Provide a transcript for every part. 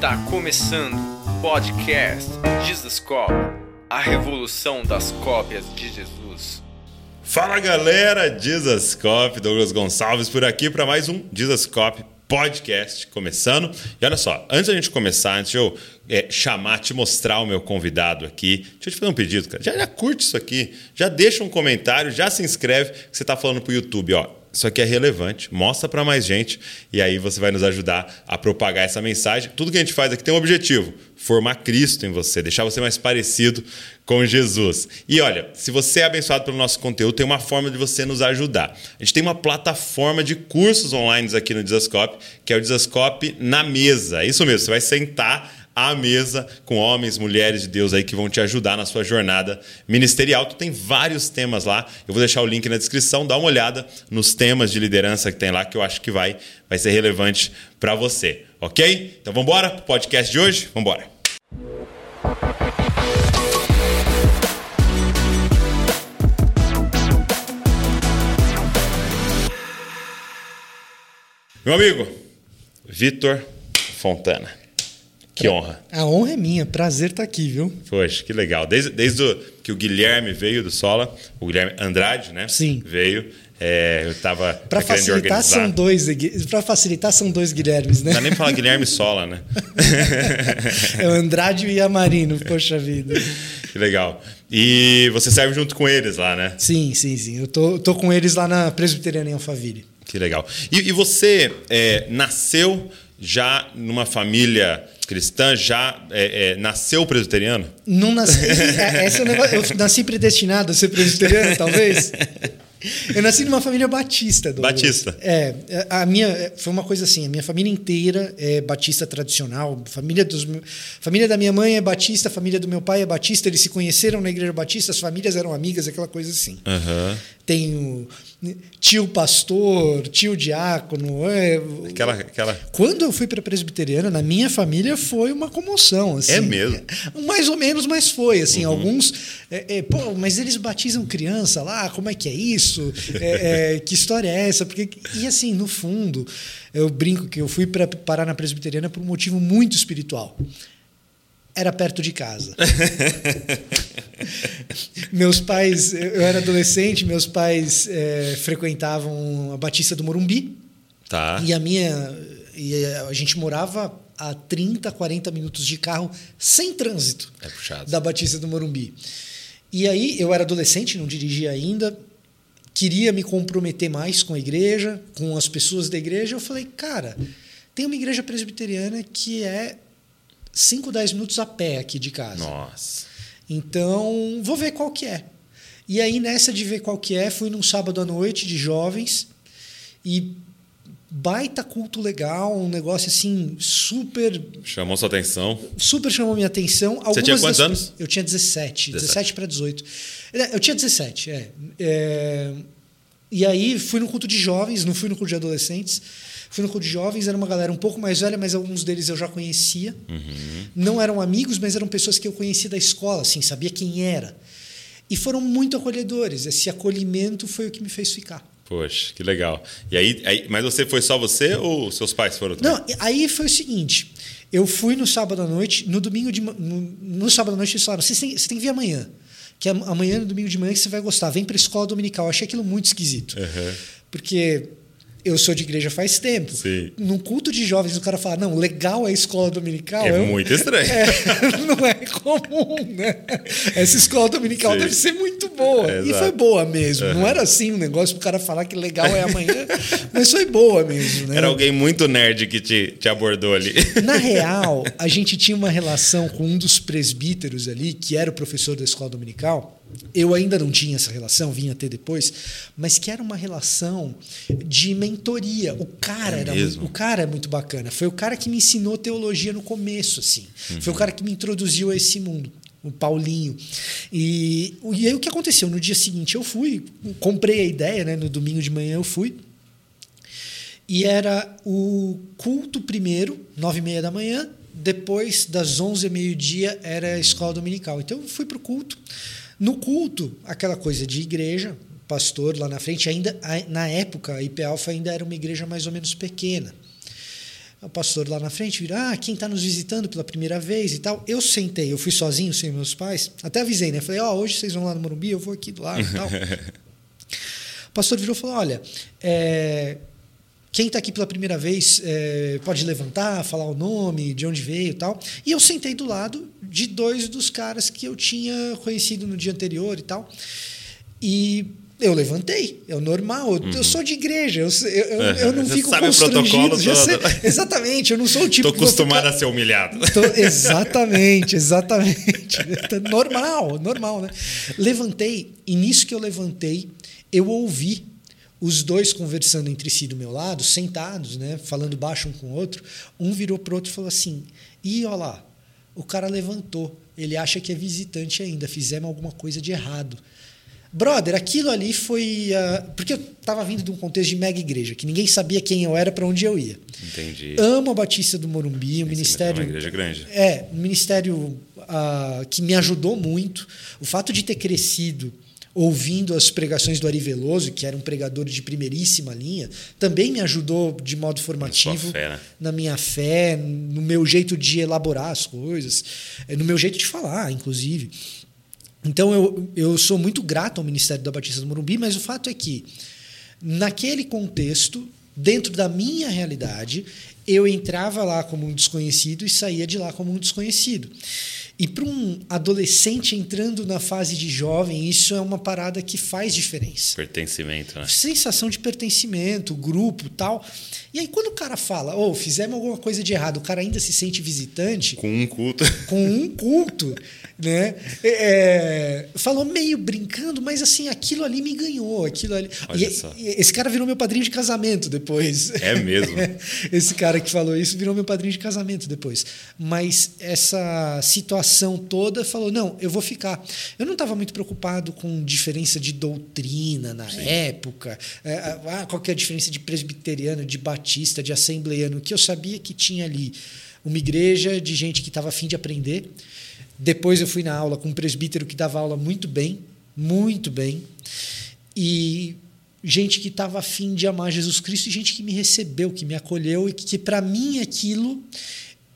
Está começando o podcast Jesus Cop, a revolução das cópias de Jesus. Fala galera, Jesus Cop, Douglas Gonçalves por aqui para mais um Jesus Cop podcast começando. E olha só, antes da gente começar, antes de eu é, chamar, te mostrar o meu convidado aqui, deixa eu te fazer um pedido, cara. Já, já curte isso aqui, já deixa um comentário, já se inscreve, que você está falando pro YouTube, ó isso aqui é relevante, mostra para mais gente e aí você vai nos ajudar a propagar essa mensagem. Tudo que a gente faz aqui tem um objetivo: formar Cristo em você, deixar você mais parecido com Jesus. E olha, se você é abençoado pelo nosso conteúdo, tem uma forma de você nos ajudar. A gente tem uma plataforma de cursos online aqui no Desascope, que é o Desascope na mesa. É isso mesmo, você vai sentar à mesa com homens, mulheres de Deus aí que vão te ajudar na sua jornada ministerial. Tu tem vários temas lá. Eu vou deixar o link na descrição, dá uma olhada nos temas de liderança que tem lá que eu acho que vai vai ser relevante para você, OK? Então vamos embora pro podcast de hoje? Vamos embora. Meu amigo, Vitor Fontana. Que honra. A honra é minha, prazer estar tá aqui, viu? Poxa, que legal. Desde, desde o, que o Guilherme veio do Sola, o Guilherme Andrade, né? Sim. Veio. É, eu estava para facilitar são dois para facilitar são dois Guilhermes, né? Não dá nem falar Guilherme Sola, né? é o Andrade e a Marino, poxa vida. Que legal. E você serve junto com eles lá, né? Sim, sim, sim. Eu tô, tô com eles lá na Presbiteriana em Alphaville. Que legal. E, e você é, nasceu já numa família cristã, já é, é, nasceu presbiteriano? Não nasci. É, esse é negócio, eu nasci predestinado a ser presbiteriano, talvez. Eu nasci numa família batista. Batista. É, a minha foi uma coisa assim. A minha família inteira é batista tradicional. Família dos, família da minha mãe é batista, a família do meu pai é batista. Eles se conheceram na igreja batista, as famílias eram amigas, aquela coisa assim. Uhum. Tenho tio pastor, tio diácono. É... Aquela, aquela... Quando eu fui para presbiteriana, na minha família foi uma comoção. Assim. É mesmo? Mais ou menos, mas foi. Assim, uhum. Alguns. É, é, pô, mas eles batizam criança lá, como é que é isso? É, é, que história é essa? Porque, e assim, no fundo, eu brinco que eu fui para parar na presbiteriana por um motivo muito espiritual era perto de casa. meus pais, eu era adolescente, meus pais é, frequentavam a Batista do Morumbi. Tá. E a minha. E a gente morava a 30, 40 minutos de carro sem trânsito é da Batista do Morumbi. E aí eu era adolescente, não dirigia ainda, queria me comprometer mais com a igreja, com as pessoas da igreja. Eu falei, cara, tem uma igreja presbiteriana que é 5, 10 minutos a pé aqui de casa. Nossa. Então, vou ver qual que é. E aí, nessa de ver qual que é, fui num sábado à noite de jovens e baita culto legal, um negócio assim super. Chamou sua atenção? Super chamou minha atenção. Algumas Você tinha quantos das... anos? Eu tinha 17, 17, 17 para 18. Eu tinha 17, é. é. E aí fui no culto de jovens, não fui no culto de adolescentes. Fui no culto de jovens, era uma galera um pouco mais velha, mas alguns deles eu já conhecia. Uhum. Não eram amigos, mas eram pessoas que eu conhecia da escola, assim, sabia quem era. E foram muito acolhedores. Esse acolhimento foi o que me fez ficar. Poxa, que legal. E aí, aí, mas você foi só você ou seus pais foram também? Não, aí foi o seguinte. Eu fui no sábado à noite, no domingo de no, no sábado à noite eles falaram: você tem, você tem que vir amanhã. Que amanhã, no domingo de manhã, que você vai gostar. Vem para a escola dominical. Eu achei aquilo muito esquisito. Uhum. Porque eu sou de igreja faz tempo. Sim. Num culto de jovens, o cara fala, não, legal é a escola dominical. É, muito estranho. É, não é comum, né? Essa escola dominical Sim. deve ser muito boa. É, e foi boa mesmo. Uhum. Não era assim um negócio pro cara falar que legal é amanhã, mas foi boa mesmo. Né? Era alguém muito nerd que te, te abordou ali. Na real, a gente tinha uma relação com um dos presbíteros ali, que era o professor da escola dominical eu ainda não tinha essa relação, vinha ter depois, mas que era uma relação de mentoria. O cara é era mesmo? o cara é muito bacana. Foi o cara que me ensinou teologia no começo, assim. Uhum. Foi o cara que me introduziu a esse mundo. O Paulinho. E, e aí o que aconteceu? No dia seguinte eu fui, comprei a ideia, né? No domingo de manhã eu fui. E era o culto primeiro, nove e meia da manhã. Depois das onze e meio-dia era a escola dominical. Então eu fui para o culto. No culto, aquela coisa de igreja, pastor lá na frente, ainda na época a IP Alpha ainda era uma igreja mais ou menos pequena. O pastor lá na frente vira, ah, quem está nos visitando pela primeira vez e tal. Eu sentei, eu fui sozinho, sem meus pais. Até avisei, né? Falei, ó, oh, hoje vocês vão lá no Morumbi, eu vou aqui do lado e tal. o pastor virou e falou, olha, é, quem está aqui pela primeira vez é, pode levantar, falar o nome, de onde veio e tal. E eu sentei do lado de dois dos caras que eu tinha conhecido no dia anterior e tal. E eu levantei, é o normal. Eu, uhum. eu sou de igreja, eu, eu, eu, eu não Você fico sabe constrangido. O sei, exatamente, eu não sou o tipo. Estou acostumado ficar... a ser humilhado. Tô, exatamente, exatamente. normal, normal, né? Levantei, e nisso que eu levantei, eu ouvi os dois conversando entre si do meu lado, sentados, né, falando baixo um com o outro. Um virou para o outro e falou assim: "E olha lá, o cara levantou. Ele acha que é visitante ainda. Fizemos alguma coisa de errado." Brother, aquilo ali foi. Uh, porque eu estava vindo de um contexto de mega igreja, que ninguém sabia quem eu era, para onde eu ia. Entendi. Amo a Batista do Morumbi, o ministério. É uma igreja grande. É, um ministério uh, que me ajudou muito. O fato de ter crescido ouvindo as pregações do Ari Veloso, que era um pregador de primeiríssima linha, também me ajudou de modo formativo fé, né? na minha fé, no meu jeito de elaborar as coisas, eh, no meu jeito de falar, inclusive. Então eu, eu sou muito grato ao Ministério da Batista do Morumbi, mas o fato é que, naquele contexto, dentro da minha realidade, eu entrava lá como um desconhecido e saía de lá como um desconhecido. E para um adolescente entrando na fase de jovem, isso é uma parada que faz diferença. Pertencimento, né? Sensação de pertencimento, grupo tal. E aí, quando o cara fala, ou oh, fizemos alguma coisa de errado, o cara ainda se sente visitante. Com um culto. Com um culto né? É, falou meio brincando, mas assim, aquilo ali me ganhou. Aquilo ali. E, e, esse cara virou meu padrinho de casamento depois. É mesmo. esse cara que falou isso virou meu padrinho de casamento depois. Mas essa situação toda falou: não, eu vou ficar. Eu não estava muito preocupado com diferença de doutrina na Sim. época. É, ah, qual que é a diferença de presbiteriano, de batista, de assembleiano? Que eu sabia que tinha ali uma igreja de gente que estava afim de aprender depois eu fui na aula com um presbítero que dava aula muito bem, muito bem. E gente que estava afim de amar Jesus Cristo e gente que me recebeu, que me acolheu e que, que para mim aquilo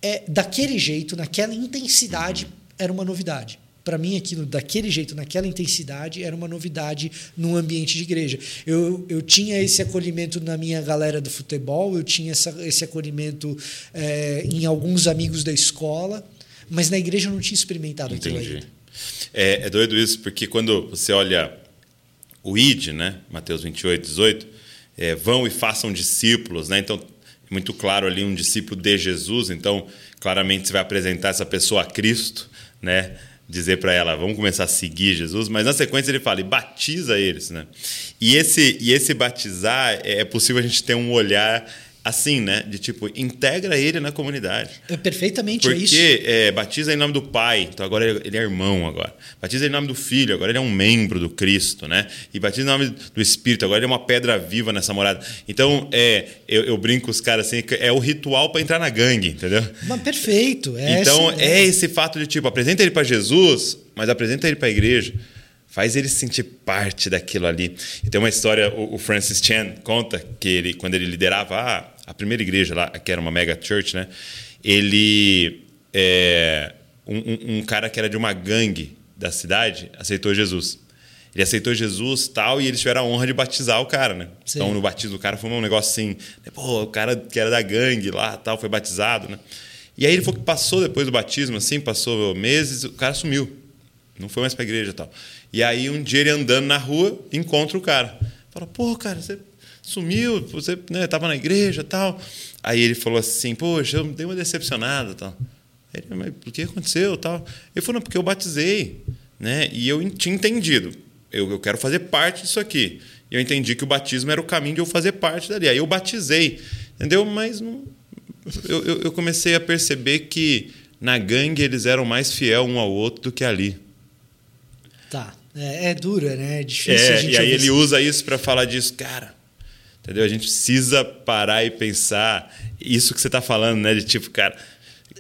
é daquele jeito, naquela intensidade, era uma novidade. Para mim, aquilo daquele jeito, naquela intensidade, era uma novidade num ambiente de igreja. Eu, eu tinha esse acolhimento na minha galera do futebol, eu tinha essa, esse acolhimento é, em alguns amigos da escola, mas na igreja eu não tinha experimentado Entendi. aquilo ainda. É, é doido isso, porque quando você olha o ID, né? Mateus 28, 18, é, vão e façam discípulos, né? Então, muito claro ali um discípulo de Jesus, então claramente você vai apresentar essa pessoa a Cristo, né? Dizer para ela, vamos começar a seguir Jesus, mas na sequência ele fala, e batiza eles, né? E esse, e esse batizar, é possível a gente ter um olhar assim, né? De tipo, integra ele na comunidade. É perfeitamente Porque, isso. Porque é, batiza em nome do pai, então agora ele é irmão agora. Batiza em nome do filho, agora ele é um membro do Cristo, né? E batiza em nome do Espírito, agora ele é uma pedra viva nessa morada. Então, é, eu, eu brinco com os caras assim, é o ritual para entrar na gangue, entendeu? Mas perfeito. É então, esse, é esse fato de tipo, apresenta ele para Jesus, mas apresenta ele para a igreja faz ele sentir parte daquilo ali. E tem uma história, o Francis Chan conta que ele, quando ele liderava a, a primeira igreja lá, que era uma mega church, né? Ele, é, um, um, cara que era de uma gangue da cidade, aceitou Jesus. Ele aceitou Jesus tal, e eles tiveram a honra de batizar o cara, né? Sim. Então, no batismo do cara foi um negócio assim, né? pô, o cara que era da gangue lá tal, foi batizado, né? E aí ele falou que passou depois do batismo, assim, passou meses, o cara sumiu. Não foi mais pra igreja e tal. E aí um dia ele andando na rua, encontra o cara. Fala, pô, cara, você sumiu, você né, tava na igreja tal. Aí ele falou assim, poxa, eu dei uma decepcionada tal. Ele, mas o que aconteceu tal? Ele falou, não, porque eu batizei, né? E eu tinha entendido, eu, eu quero fazer parte disso aqui. E eu entendi que o batismo era o caminho de eu fazer parte dali. Aí eu batizei, entendeu? Mas não, eu, eu, eu comecei a perceber que na gangue eles eram mais fiel um ao outro do que ali. Tá. É, é dura, né? É difícil. É, e aí ele usa isso para falar disso, cara. Entendeu? A gente precisa parar e pensar isso que você está falando, né? De tipo, cara,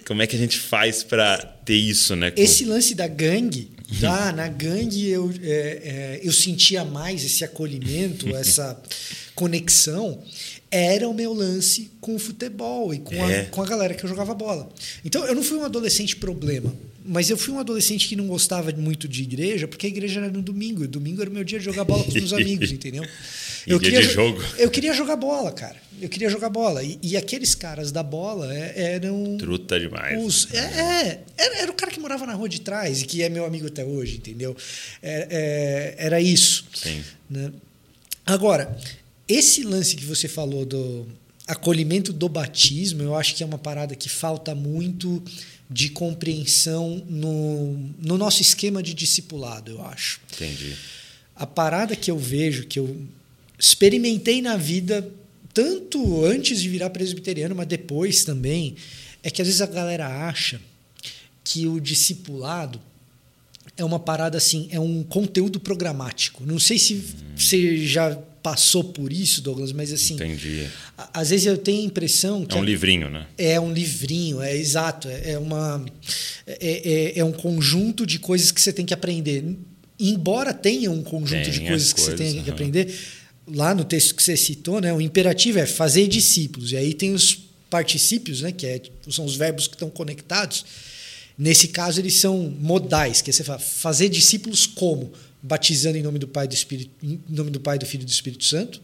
como é que a gente faz para ter isso, né? Com... Esse lance da gangue Dá, na gangue eu, é, é, eu sentia mais esse acolhimento, essa conexão. Era o meu lance com o futebol e com, É. a, com a galera que eu jogava bola. Então eu não fui um adolescente problema, mas eu fui um adolescente que não gostava muito de igreja, porque a igreja era no domingo. E domingo era o meu dia de jogar bola com os meus amigos, entendeu? E de jo- jogo. Eu queria jogar bola, cara. Eu queria jogar bola. E, e aqueles caras da bola é- eram. Truta demais. Os, é, é, era, era o cara que morava na rua de trás e que é meu amigo até hoje, entendeu? É, é, era isso. Sim. né? Agora, esse lance que você falou do acolhimento do batismo, eu acho que é uma parada que falta muito de compreensão no, no nosso esquema de discipulado, eu acho. Entendi. A parada que eu vejo, que eu experimentei na vida, tanto antes de virar presbiteriano, mas depois também, é que às vezes a galera acha que o discipulado é uma parada assim, é um conteúdo programático. Não sei se você já passou por isso, Douglas, mas assim, Entendi. às vezes eu tenho a impressão que É um livrinho, né? é um livrinho, é exato. É, é uma, é, é- é um conjunto de coisas que você tem que aprender. Embora tenha um conjunto de Tem coisas as que você coisas, tem que aham. aprender, lá no texto que você citou, né, o imperativo é fazer discípulos. E aí tem os particípios, né, que é- são os verbos que estão conectados. Nesse caso, eles são modais, que é você fala, fazer discípulos como? Batizando em nome do Pai, do Espírito, em nome do Pai, do Filho e do Espírito Santo.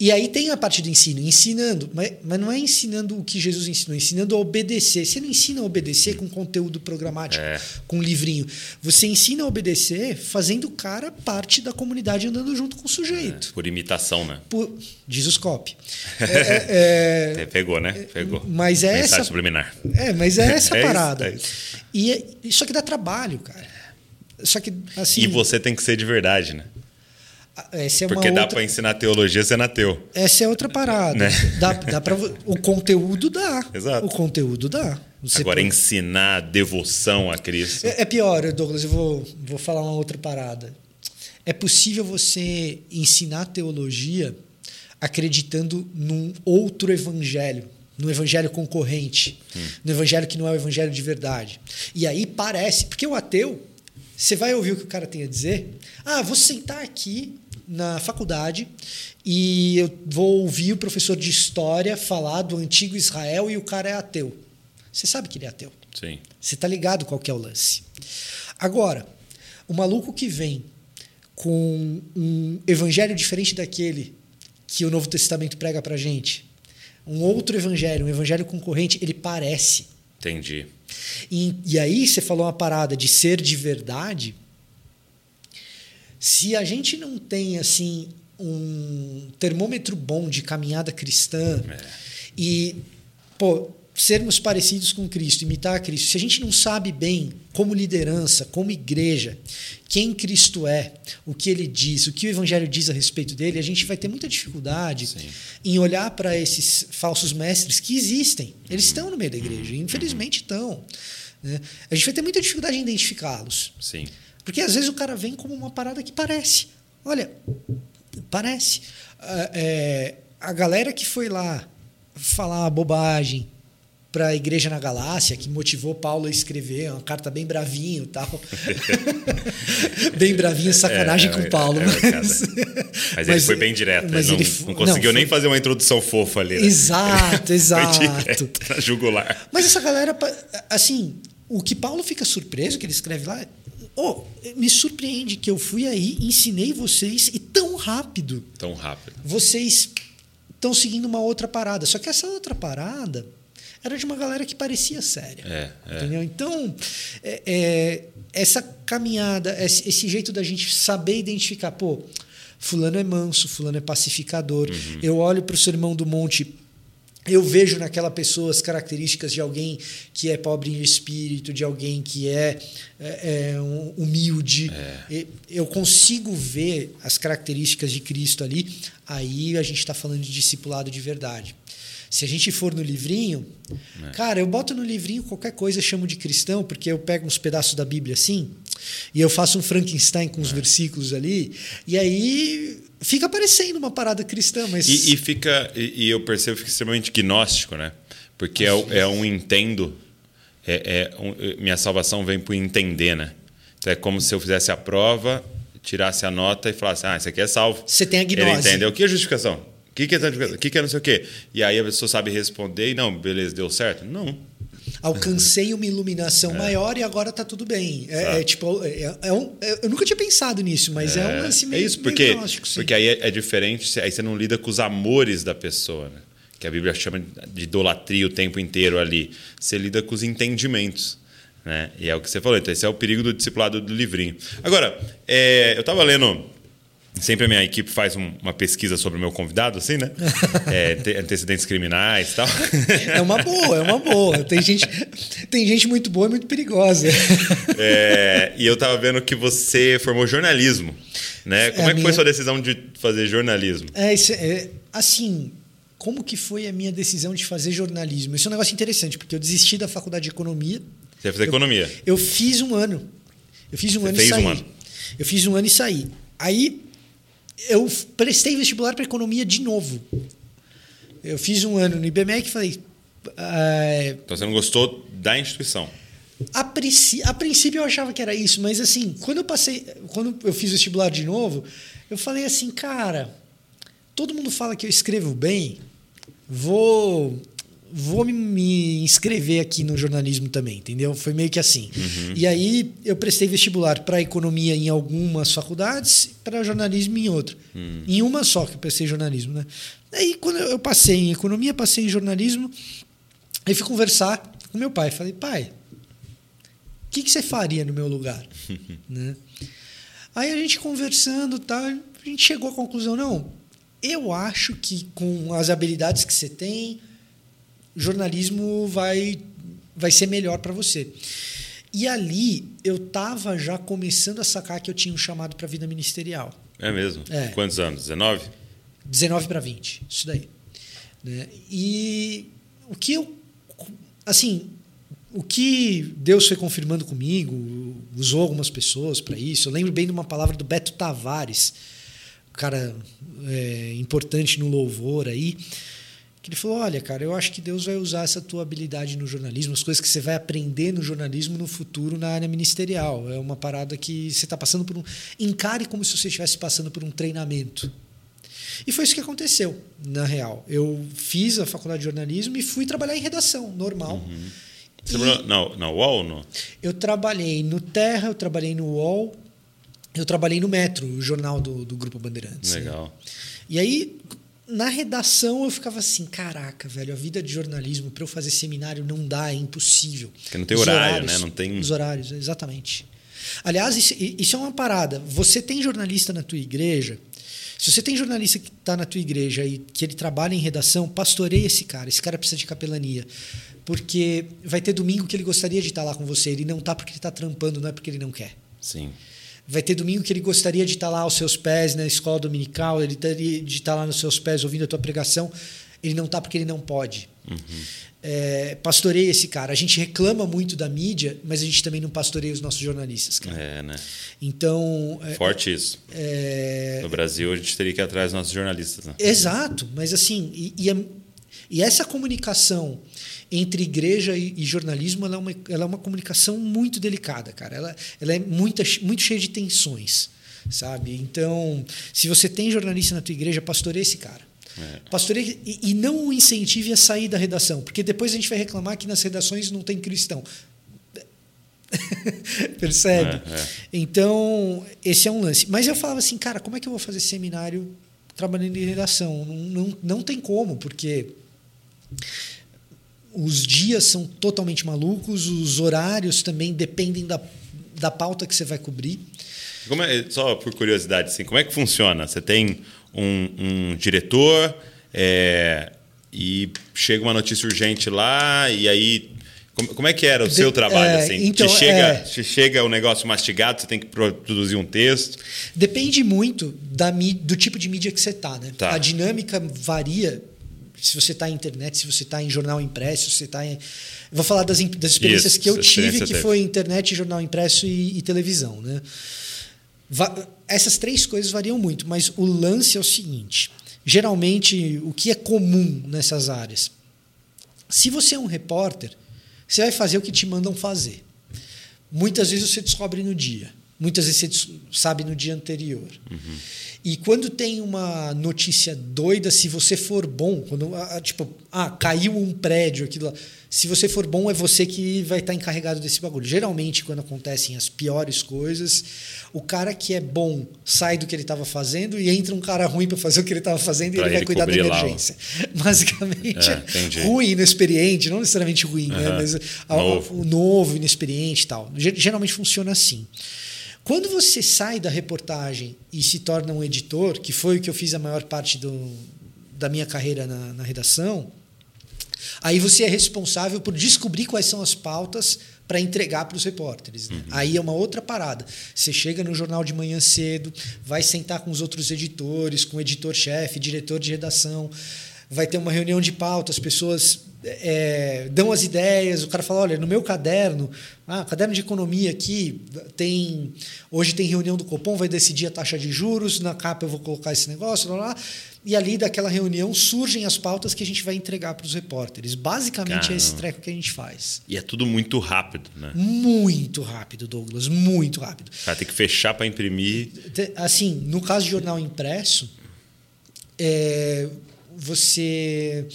E aí tem a parte do ensino, ensinando, mas, mas não é ensinando o que Jesus ensinou, é ensinando a obedecer. Você não ensina a obedecer com conteúdo programático, É. com livrinho. Você ensina a obedecer fazendo o cara parte da comunidade andando junto com o sujeito. Por imitação, né? Por, diz os copy. É, é, Você Pegou, né? Pegou. mas é Mensagem essa- subliminar. é, mas é essa É isso, parada. é isso. E é- só que dá trabalho, cara. Só que assim, E você tem que ser de verdade, né? Essa é Porque dá outra, pra ensinar teologia sendo ateu. essa é outra parada. Né? Dá, dá para o conteúdo dá. Exato. O conteúdo dá. Você Agora, pode- ensinar devoção a Cristo. É, é pior, Douglas, eu vou, vou falar uma outra parada. É possível você ensinar teologia acreditando num outro evangelho, num evangelho concorrente, no evangelho que não é o evangelho de verdade. E aí parece, porque o ateu, você vai ouvir o que o cara tem a dizer. Ah, vou sentar aqui na faculdade e eu vou ouvir o professor de história falar do antigo Israel e o cara é ateu. Você sabe que ele é ateu. Sim. Você tá ligado qual que é o lance. Agora, o maluco que vem com um evangelho diferente daquele que o Novo Testamento prega pra gente, um outro evangelho, um evangelho concorrente, ele parece. Entendi. E, e aí você falou uma parada de ser de verdade. Se a gente não tem assim um termômetro bom de caminhada cristã É. e pô, sermos parecidos com Cristo, imitar Cristo, se a gente não sabe bem como liderança, como igreja, quem Cristo é, o que ele diz, o que o evangelho diz a respeito dele, a gente vai ter muita dificuldade Sim. em olhar para esses falsos mestres que existem. Eles estão no meio da igreja, infelizmente estão. né? A gente vai ter muita dificuldade em identificá-los. Sim. Porque às vezes o cara vem como uma parada que parece. Olha, parece. Ah, é, a galera que foi lá falar bobagem para a igreja na Galácia, que motivou Paulo a escrever uma carta bem bravinho e tal. bem bravinho, sacanagem É, com é, Paulo. é, mas, Mas, ele foi bem direto. mas ele não, ele não conseguiu não, nem foi- fazer uma introdução fofa ali. né? Exato, exato. direto jugular. Mas essa galera, assim, o que Paulo fica surpreso, que ele escreve lá, oh, me surpreende que eu fui aí, ensinei vocês e tão rápido Tão rápido. vocês estão seguindo uma outra parada. Só que essa outra parada era de uma galera que parecia séria. É, é. Entendeu? Então, é, é, essa caminhada, esse, esse jeito da gente saber identificar, pô, fulano é manso, fulano é pacificador. Uhum. Eu olho para o sermão do monte. Eu vejo naquela pessoa as características de alguém que é pobre em espírito, de alguém que é, é, é, um- humilde. E- Eu consigo ver as características de Cristo ali. Aí a gente está falando de discipulado de verdade. Se a gente for no livrinho, cara, eu boto no livrinho qualquer coisa, chamo de cristão, porque eu pego uns pedaços da Bíblia assim, e eu faço um Frankenstein com os versículos ali, e aí fica parecendo uma parada cristã, mas. E, e fica. E, e eu percebo que fica extremamente gnóstico, né? Porque é, é um entendo. É, é um- minha salvação vem por entender, né? Então é como se eu fizesse a prova, tirasse a nota e falasse, ah, isso aqui é salvo. Você tem a gnose. Ele entendeu. O que é justificação? O que é justificação? O que é não sei o quê? E aí a pessoa sabe responder e não, beleza, deu certo? Não. Alcancei uma iluminação É. maior e agora tá tudo bem. É, é tipo, é, é um, é- eu nunca tinha pensado nisso, mas é, um lance É meio, isso, meio porque, porque aí é, é diferente, aí você não lida com os amores da pessoa, né? que a Bíblia chama de idolatria o tempo inteiro ali. Você lida com os entendimentos. Né? E é o que você falou, então esse é o perigo do discipulado do livrinho. Agora, é, eu estava lendo. Sempre a minha equipe faz um- uma pesquisa sobre o meu convidado, assim, né? É, ante- antecedentes criminais e tal. É uma boa, é uma boa. Tem gente, tem gente muito boa e muito perigosa. É, e eu tava vendo que você formou jornalismo, né? Como É, é, que foi minha- sua decisão de fazer jornalismo? É, é, assim, como que foi a minha decisão de fazer jornalismo? Isso é um negócio interessante, porque eu desisti da faculdade de economia. Você ia fazer economia. Eu fiz um ano. Eu fiz um Você ano fez e um saí. ano. Eu fiz um ano e saí. Aí eu prestei vestibular para economia de novo. Eu fiz um ano no IBMEC e falei. ah, Então você não gostou da instituição. a, a princípio eu achava que era isso, mas assim, quando eu passei, quando eu fiz vestibular de novo, eu falei assim, cara, todo mundo fala que eu escrevo bem, vou vou me, inscrever aqui no jornalismo também, entendeu? Foi meio que assim. E aí eu prestei vestibular para economia em algumas faculdades, para jornalismo em outra. Em uma só que eu prestei jornalismo, né? Aí quando eu passei em economia, passei em jornalismo, aí fui conversar com meu pai, falei: "Pai, o que, que você faria no meu lugar? né? Aí a gente conversando, tá, a gente chegou à conclusão, não, eu acho que com as habilidades que você tem, jornalismo vai, vai ser melhor para você. E ali eu estava já começando a sacar que eu tinha um chamado para a vida ministerial. É mesmo? É. Quantos anos? 19? 19 para 20, isso daí. Né? E o que eu. Assim, o que Deus foi confirmando comigo, usou algumas pessoas para isso. Eu lembro bem de uma palavra do Beto Tavares, cara é, importante no louvor aí, que ele falou: Olha, cara, eu acho que Deus vai usar essa tua habilidade no jornalismo, as coisas que você vai aprender no jornalismo no futuro na área ministerial. É uma parada que você está passando por um. Encare como se você estivesse passando por um treinamento. E foi isso que aconteceu, na real. Eu fiz a faculdade de jornalismo e fui trabalhar em redação, normal. Você E trabalhou na, na UOL ou não? eu trabalhei no Terra, eu trabalhei no UOL, eu trabalhei no Metro, o jornal do, do Grupo Bandeirantes. né? Legal. E aí, na redação, eu ficava assim: caraca, velho, a vida de jornalismo, para eu fazer seminário, não dá, é impossível. Porque não tem Os horário, horários, né? Não tem- Os horários, exatamente. Aliás, isso, isso é uma parada. Você tem jornalista na tua igreja. Se você tem jornalista que está na tua igreja e que ele trabalha em redação, pastoreia esse cara. Esse cara precisa de capelania. Porque vai ter domingo que ele gostaria de estar lá com você. Ele não está porque ele está trampando, não é porque ele não quer. Sim. Vai ter domingo que ele gostaria de estar lá aos seus pés na escola dominical, ele teria de estar lá nos seus pés ouvindo a tua pregação. Ele não está porque ele não pode. É, pastoreia esse cara. A gente reclama muito da mídia, mas a gente também não pastoreia os nossos jornalistas, cara. É, né? Então. é- Forte isso. é, No Brasil, a gente teria que ir atrás dos nossos jornalistas. Né? Exato, mas assim, e, e, é- e essa comunicação entre igreja e, e jornalismo, ela é, uma, ela é uma comunicação muito delicada, cara. Ela, ela é muita, muito cheia de tensões, sabe? Então, se você tem jornalista na tua igreja, pastoreia esse cara. É. Pastoreia e, e não o incentive a sair da redação, porque depois a gente vai reclamar que nas redações não tem cristão. Percebe? É, é. Então, esse é um lance. Mas eu falava assim, cara, como é que eu vou fazer seminário trabalhando em redação? Não, não, não tem como, porque os dias são totalmente malucos, os horários também dependem da, da pauta que você vai cobrir. Como é, só por curiosidade, assim, como é que funciona? Você tem um, um diretor é, e chega uma notícia urgente lá e aí como, é que era o seu trabalho? é, assim? então, te, chega, é. te chega o negócio mastigado, você tem que produzir um texto. Depende muito da, do tipo de mídia que você está. Né? Tá. A dinâmica varia se você está em internet, se você está em jornal impresso, se você está em. Vou falar das, das experiências Isso, que eu tive, que teve. foi internet, jornal impresso e, e televisão. Né? Va- essas três coisas variam muito, mas o lance é o seguinte: geralmente, o que é comum nessas áreas? Se você é um repórter, você vai fazer o que te mandam fazer. muitas vezes você descobre no dia. Muitas vezes você sabe no dia anterior. Uhum. E quando tem uma notícia doida, se você for bom, quando tipo, ah, caiu um prédio aqui lá, se você for bom, é você que vai estar encarregado desse bagulho. Geralmente, quando acontecem as piores coisas, o cara que é bom sai do que ele estava fazendo e entra um cara ruim para fazer o que ele estava fazendo pra e ele, vai cuidar da emergência. Lá. Basicamente, é, ruim, inexperiente, não necessariamente ruim, né? mas novo. o novo, inexperiente e tal. Geralmente funciona assim. Quando você sai da reportagem e se torna um editor, que foi o que eu fiz a maior parte do, da minha carreira na, na redação, aí você é responsável por descobrir quais são as pautas para entregar para os repórteres. Né? Uhum. Aí é uma outra parada. Você chega no jornal de manhã cedo, vai sentar com os outros editores, com o editor-chefe, diretor de redação, vai ter uma reunião de pauta, as pessoas é, dão as ideias, o cara fala, olha, no meu caderno, ah, caderno de economia aqui, tem hoje tem reunião do Copom, vai decidir a taxa de juros, na capa eu vou colocar esse negócio, lá, lá, e ali daquela reunião surgem as pautas que a gente vai entregar para os repórteres. Basicamente Caramba. é esse treco que a gente faz. E é tudo muito rápido, né? Muito rápido, Douglas, muito rápido. Cara, tem que fechar para imprimir. Assim, no caso de jornal impresso, é, você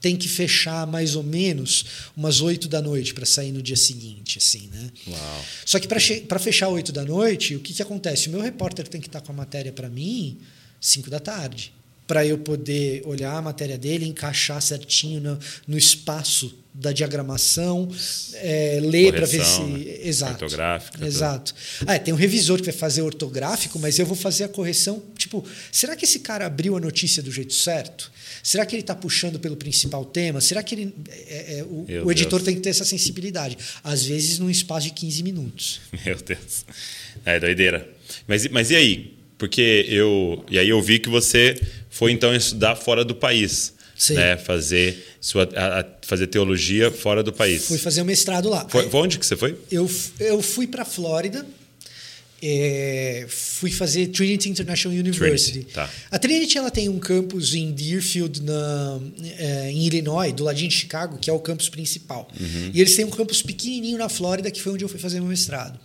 tem que fechar mais ou menos umas 8 da noite para sair no dia seguinte, assim, né? Uau. Só que para fechar 8 da noite, o que, que acontece? O meu repórter tem que estar tá com a matéria para mim 5 da tarde, para eu poder olhar a matéria dele, encaixar certinho no, no espaço da diagramação, é, ler para ver se. Né? Exato. Ortográfico. Exato. Ah, é, tem um revisor que vai fazer ortográfico, mas eu vou fazer a correção. Tipo, será que esse cara abriu a notícia do jeito certo? Será que ele está puxando pelo principal tema? Será que ele, é, é, o, o, editor tem que ter essa sensibilidade? Às vezes, num espaço de 15 minutos. Meu Deus. É doideira. Mas, mas e aí? Porque eu. E aí eu vi que você foi então estudar fora do país. Sim. Né? Fazer, sua, a, a, fazer teologia fora do país. Fui fazer o um mestrado lá. Foi, foi onde que você foi? Eu, eu fui para a Flórida é, fui fazer Trinity International University. Trinity, tá. A Trinity ela tem um campus em Deerfield, na, é, em Illinois, do ladinho de Chicago, que é o campus principal. Uhum. E eles têm um campus pequenininho na Flórida, que foi onde eu fui fazer meu mestrado.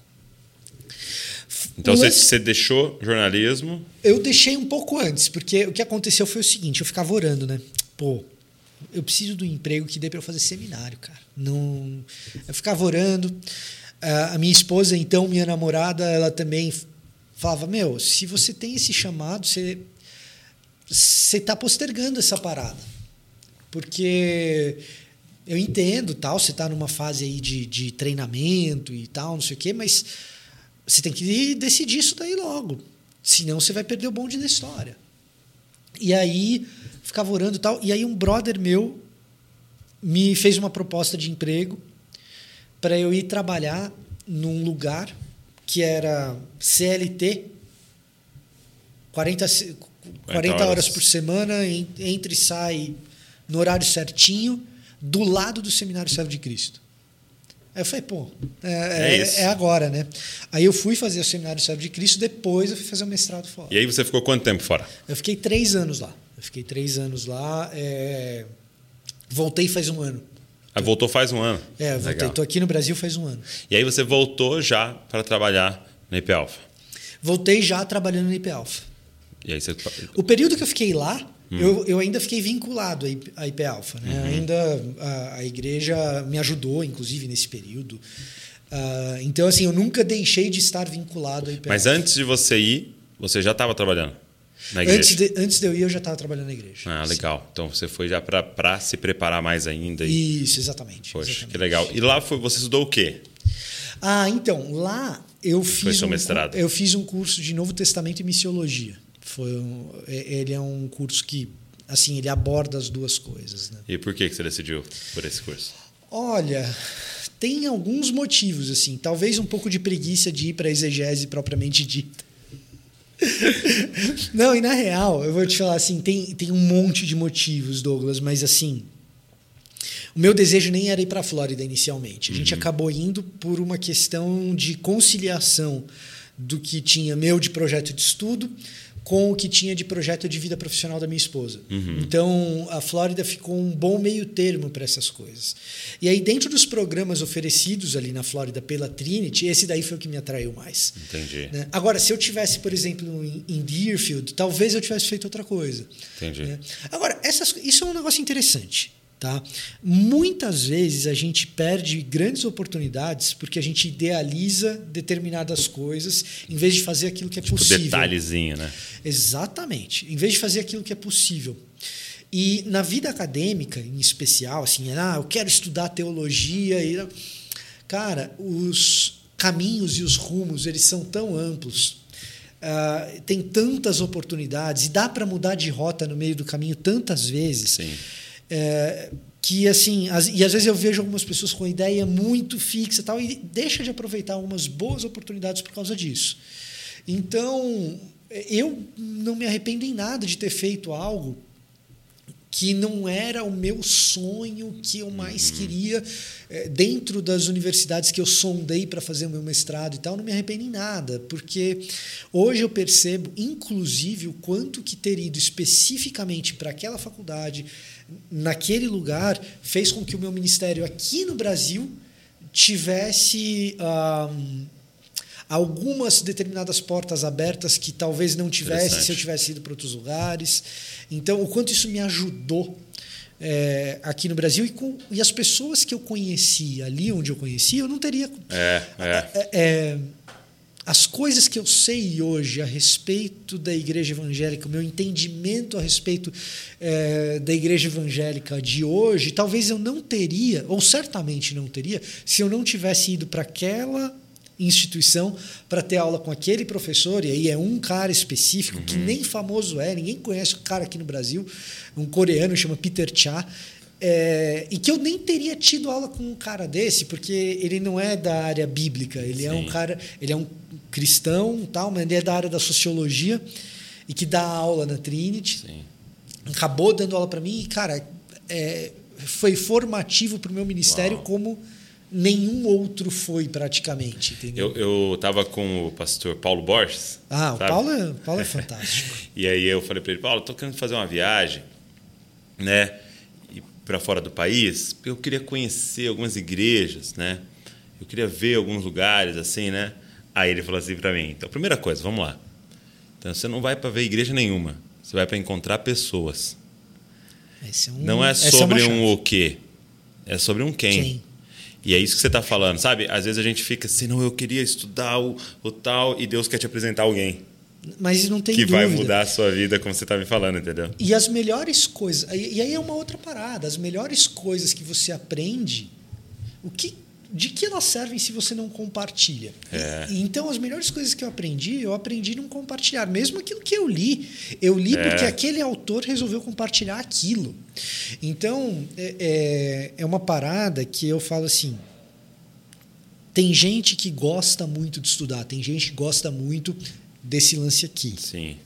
Então você, você deixou jornalismo? Eu deixei um pouco antes, porque o que aconteceu foi o seguinte: eu ficava orando, né? Pô, eu preciso do emprego que dê para eu fazer seminário, cara. Não, eu ficava orando a minha esposa, então, minha namorada, ela também falava: Meu, se você tem esse chamado, você você está postergando essa parada. Porque eu entendo, tal, você está numa fase aí de, de treinamento e tal, não sei o quê, mas você tem que decidir isso daí logo. Senão você vai perder o bonde da história. E aí, ficava orando e tal. E aí, um brother meu me fez uma proposta de emprego para eu ir trabalhar num lugar que era CLT, 40, 40 horas por semana, entre e sai no horário certinho, do lado do Seminário Servo de Cristo. Aí eu falei, pô, é, é, é, é, agora, né? Aí eu fui fazer o Seminário Servo de Cristo, depois eu fui fazer o mestrado fora. E aí você ficou quanto tempo fora? Eu fiquei três anos lá. Eu fiquei três anos lá. É... Voltei faz um ano. Ah, voltou faz um ano. É, voltei. Estou aqui no Brasil faz um ano. E aí você voltou já para trabalhar na IP Alpha? Voltei já trabalhando na IP Alpha. E aí você... O período que eu fiquei lá, hum. eu, eu ainda fiquei vinculado à IP Alpha. Né? Uhum. Ainda a, a, igreja me ajudou, inclusive, nesse período. Uh, então, assim, eu nunca deixei de estar vinculado à IP Mas Alpha. antes de você ir, você já estava trabalhando? Na igreja. Antes de, antes de eu ir, eu já estava trabalhando na igreja. Ah, legal. Sim. Então você foi já para se preparar mais ainda. E... Isso, exatamente. Poxa, exatamente. que legal. E lá foi, você estudou o quê? Ah, então, lá eu fiz. Foi seu um, mestrado? Eu fiz um curso de Novo Testamento e Missiologia. Foi um, é, ele é um curso que, assim, ele aborda as duas coisas. Né? E por que você decidiu por esse curso? Olha, tem alguns motivos, assim. Talvez um pouco de preguiça de ir para a exegese propriamente dita. Não, e na real, eu vou te falar assim, tem, tem um monte de motivos, Douglas, mas assim, o meu desejo nem era ir para a Flórida inicialmente. A gente uhum. acabou indo por uma questão de conciliação do que tinha meu de projeto de estudo com o que tinha de projeto de vida profissional da minha esposa. Então, a Flórida ficou um bom meio termo para essas coisas. E aí, dentro dos programas oferecidos ali na Flórida pela Trinity, esse daí foi o que me atraiu mais. Entendi. né? Agora, se eu tivesse, por exemplo, em, em Deerfield, talvez eu tivesse feito outra coisa. Entendi. né? Agora, essas, isso é um negócio interessante. Tá? Muitas vezes a gente perde grandes oportunidades porque a gente idealiza determinadas coisas em vez de fazer aquilo que é Tipo, possível. detalhezinho, né? Exatamente. Em vez de fazer aquilo que é possível. E na vida acadêmica, em especial, assim, ah, eu quero estudar teologia e cara, os caminhos e os rumos, eles são tão amplos. ah, tem tantas oportunidades e dá para mudar de rota no meio do caminho tantas vezes. Sim. É, que assim, as- e às vezes eu vejo algumas pessoas com ideia muito fixa e tal, e deixa de aproveitar algumas boas oportunidades por causa disso. Então, eu não me arrependo em nada de ter feito algo que não era o meu sonho que eu mais queria eh, dentro das universidades que eu sondei para fazer o meu mestrado e tal, não me arrependo em nada, porque hoje eu percebo, inclusive, o quanto que ter ido especificamente para aquela faculdade, naquele lugar, fez com que o meu ministério aqui no Brasil tivesse algumas determinadas portas abertas que talvez não tivesse se eu tivesse ido para outros lugares. Então, o quanto isso me ajudou é, aqui no Brasil e, com, e as pessoas que eu conheci ali onde eu conheci, eu não teria. É, é. É, é, as coisas que eu sei hoje a respeito da igreja evangélica, o meu entendimento a respeito é, da igreja evangélica de hoje, talvez eu não teria, ou certamente não teria, se eu não tivesse ido para aquela instituição para ter aula com aquele professor, e aí é um cara específico que nem famoso é, ninguém conhece o cara aqui no Brasil, um coreano chama Peter Cha, é, e que eu nem teria tido aula com um cara desse, porque ele não é da área bíblica, ele é um Sim. cara, ele é um cristão, tal, mas ele é da área da sociologia e que dá aula na Trinity. Sim. Acabou dando aula para mim e, cara, é, foi formativo para o meu ministério Uau. como nenhum outro foi praticamente, entendeu? Eu, eu tava com o pastor Paulo Borges. ah, o? Paulo é, o Paulo é fantástico. E aí eu falei para ele, Paulo, tô querendo fazer uma viagem, né, para fora do país, eu queria conhecer algumas igrejas, né? Eu queria ver alguns lugares assim, né? Aí ele falou assim para mim, então, primeira coisa, vamos lá. Então, você não vai para ver igreja nenhuma, você vai para encontrar pessoas. É um- Não é essa sobre uma um o quê, é sobre um quem. Quem? E é isso que você está falando, sabe? Às vezes a gente fica assim, não, eu queria estudar o, o tal, e Deus quer te apresentar alguém Mas não tem que dúvida. vai mudar a sua vida, como você está me falando, entendeu? E as melhores coisas. E e aí é uma outra parada. As melhores coisas que você aprende, o que, de que elas servem se você não compartilha? É. E- então, as melhores coisas que eu aprendi, eu aprendi não compartilhar. Mesmo aquilo que eu li. Eu li É. porque aquele autor resolveu compartilhar aquilo. Então, é, é, é uma parada que eu falo assim. Tem gente que gosta muito de estudar, tem gente que gosta muito desse lance aqui. Sim.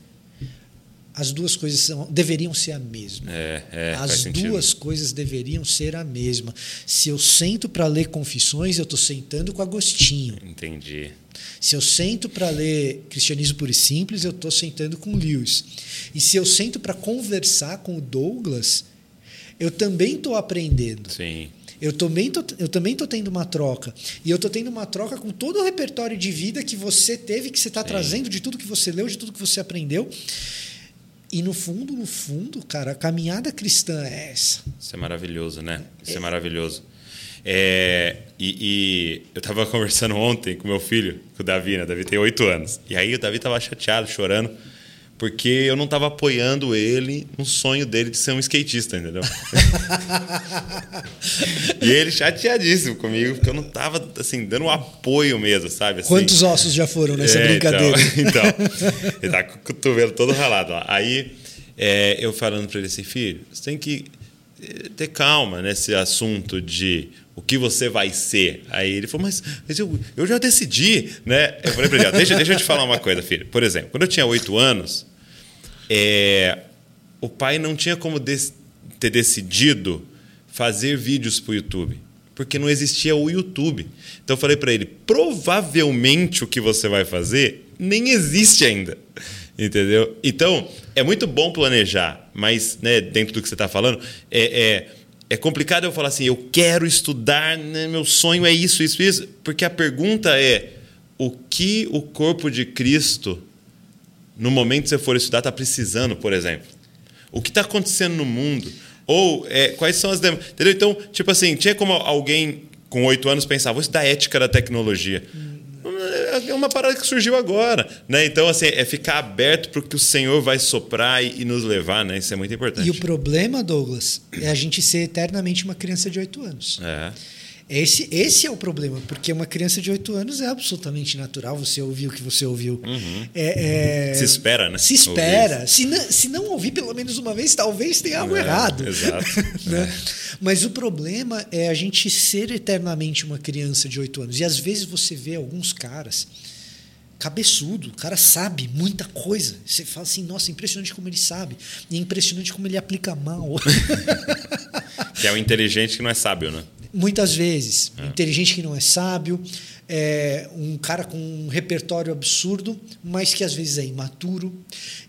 As duas coisas são, deveriam ser a mesma. É, é, As sentido. duas coisas deveriam ser a mesma. Se eu sento para ler Confissões, eu estou sentando com Agostinho. Entendi. Se eu sento para ler Cristianismo Puro e Simples, eu estou sentando com Lewis. E se eu sento para conversar com o Douglas, eu também estou aprendendo. Sim. Eu também tô, eu também tô tendo uma troca. E eu tô tendo uma troca com todo o repertório de vida que você teve, que você está trazendo, de tudo que você leu, de tudo que você aprendeu. E no fundo, no fundo, cara, a caminhada cristã é essa. Isso é maravilhoso, né? Isso é, maravilhoso. É, e, e eu estava conversando ontem com meu filho, com o Davi, né? O Davi tem oito anos. E aí o Davi estava chateado, chorando, porque eu não estava apoiando ele no sonho dele de ser um skatista, entendeu? e ele chateadíssimo comigo, porque eu não estava assim, dando um apoio mesmo, sabe? Assim, Quantos ossos já foram nessa É, brincadeira? Então, então, ele tá com o cotovelo todo ralado lá. Aí é, eu falando para ele assim, filho, você tem que ter calma nesse assunto de o que você vai ser. Aí ele falou, mas, mas eu, eu já decidi, né? Eu falei para ele, deixa, deixa eu te falar uma coisa, filho. Por exemplo, quando eu tinha oito anos, é, o pai não tinha como des- ter decidido fazer vídeos para o YouTube, porque não existia o YouTube. Então eu falei para ele: provavelmente o que você vai fazer nem existe ainda. Entendeu? Então, é muito bom planejar, mas, né, dentro do que você está falando, é, é, é, complicado eu falar assim, eu quero estudar, né, meu sonho é isso, isso, isso, porque a pergunta é o que o corpo de Cristo, no momento que você for estudar, está precisando, por exemplo. O que está acontecendo no mundo? Ou é, quais são as demandas? Então, tipo assim, tinha como alguém com oito anos pensar, vou estudar ética da tecnologia. É uma parada que surgiu agora, né? Então, assim, é ficar aberto para o que o Senhor vai soprar e, e, nos levar, né? Isso é muito importante. E o problema, Douglas, é a gente ser eternamente uma criança de oito anos. É. Esse, esse é o problema, porque uma criança de 8 anos é absolutamente natural você ouvir o que você ouviu. Uhum. É, é, se espera, né? Se espera. Se não, se não ouvir pelo menos uma vez, talvez tenha algo é, errado. Exato. né? É. Mas o problema é a gente ser eternamente uma criança de 8 anos. E às vezes você vê alguns caras cabeçudo, o cara sabe muita coisa. Você fala assim, nossa, impressionante como ele sabe. E é impressionante como ele aplica mal. que é o inteligente que não é sábio, né? Muitas vezes. É. Inteligente que não é sábio, é um cara com um repertório absurdo, mas que às vezes é imaturo.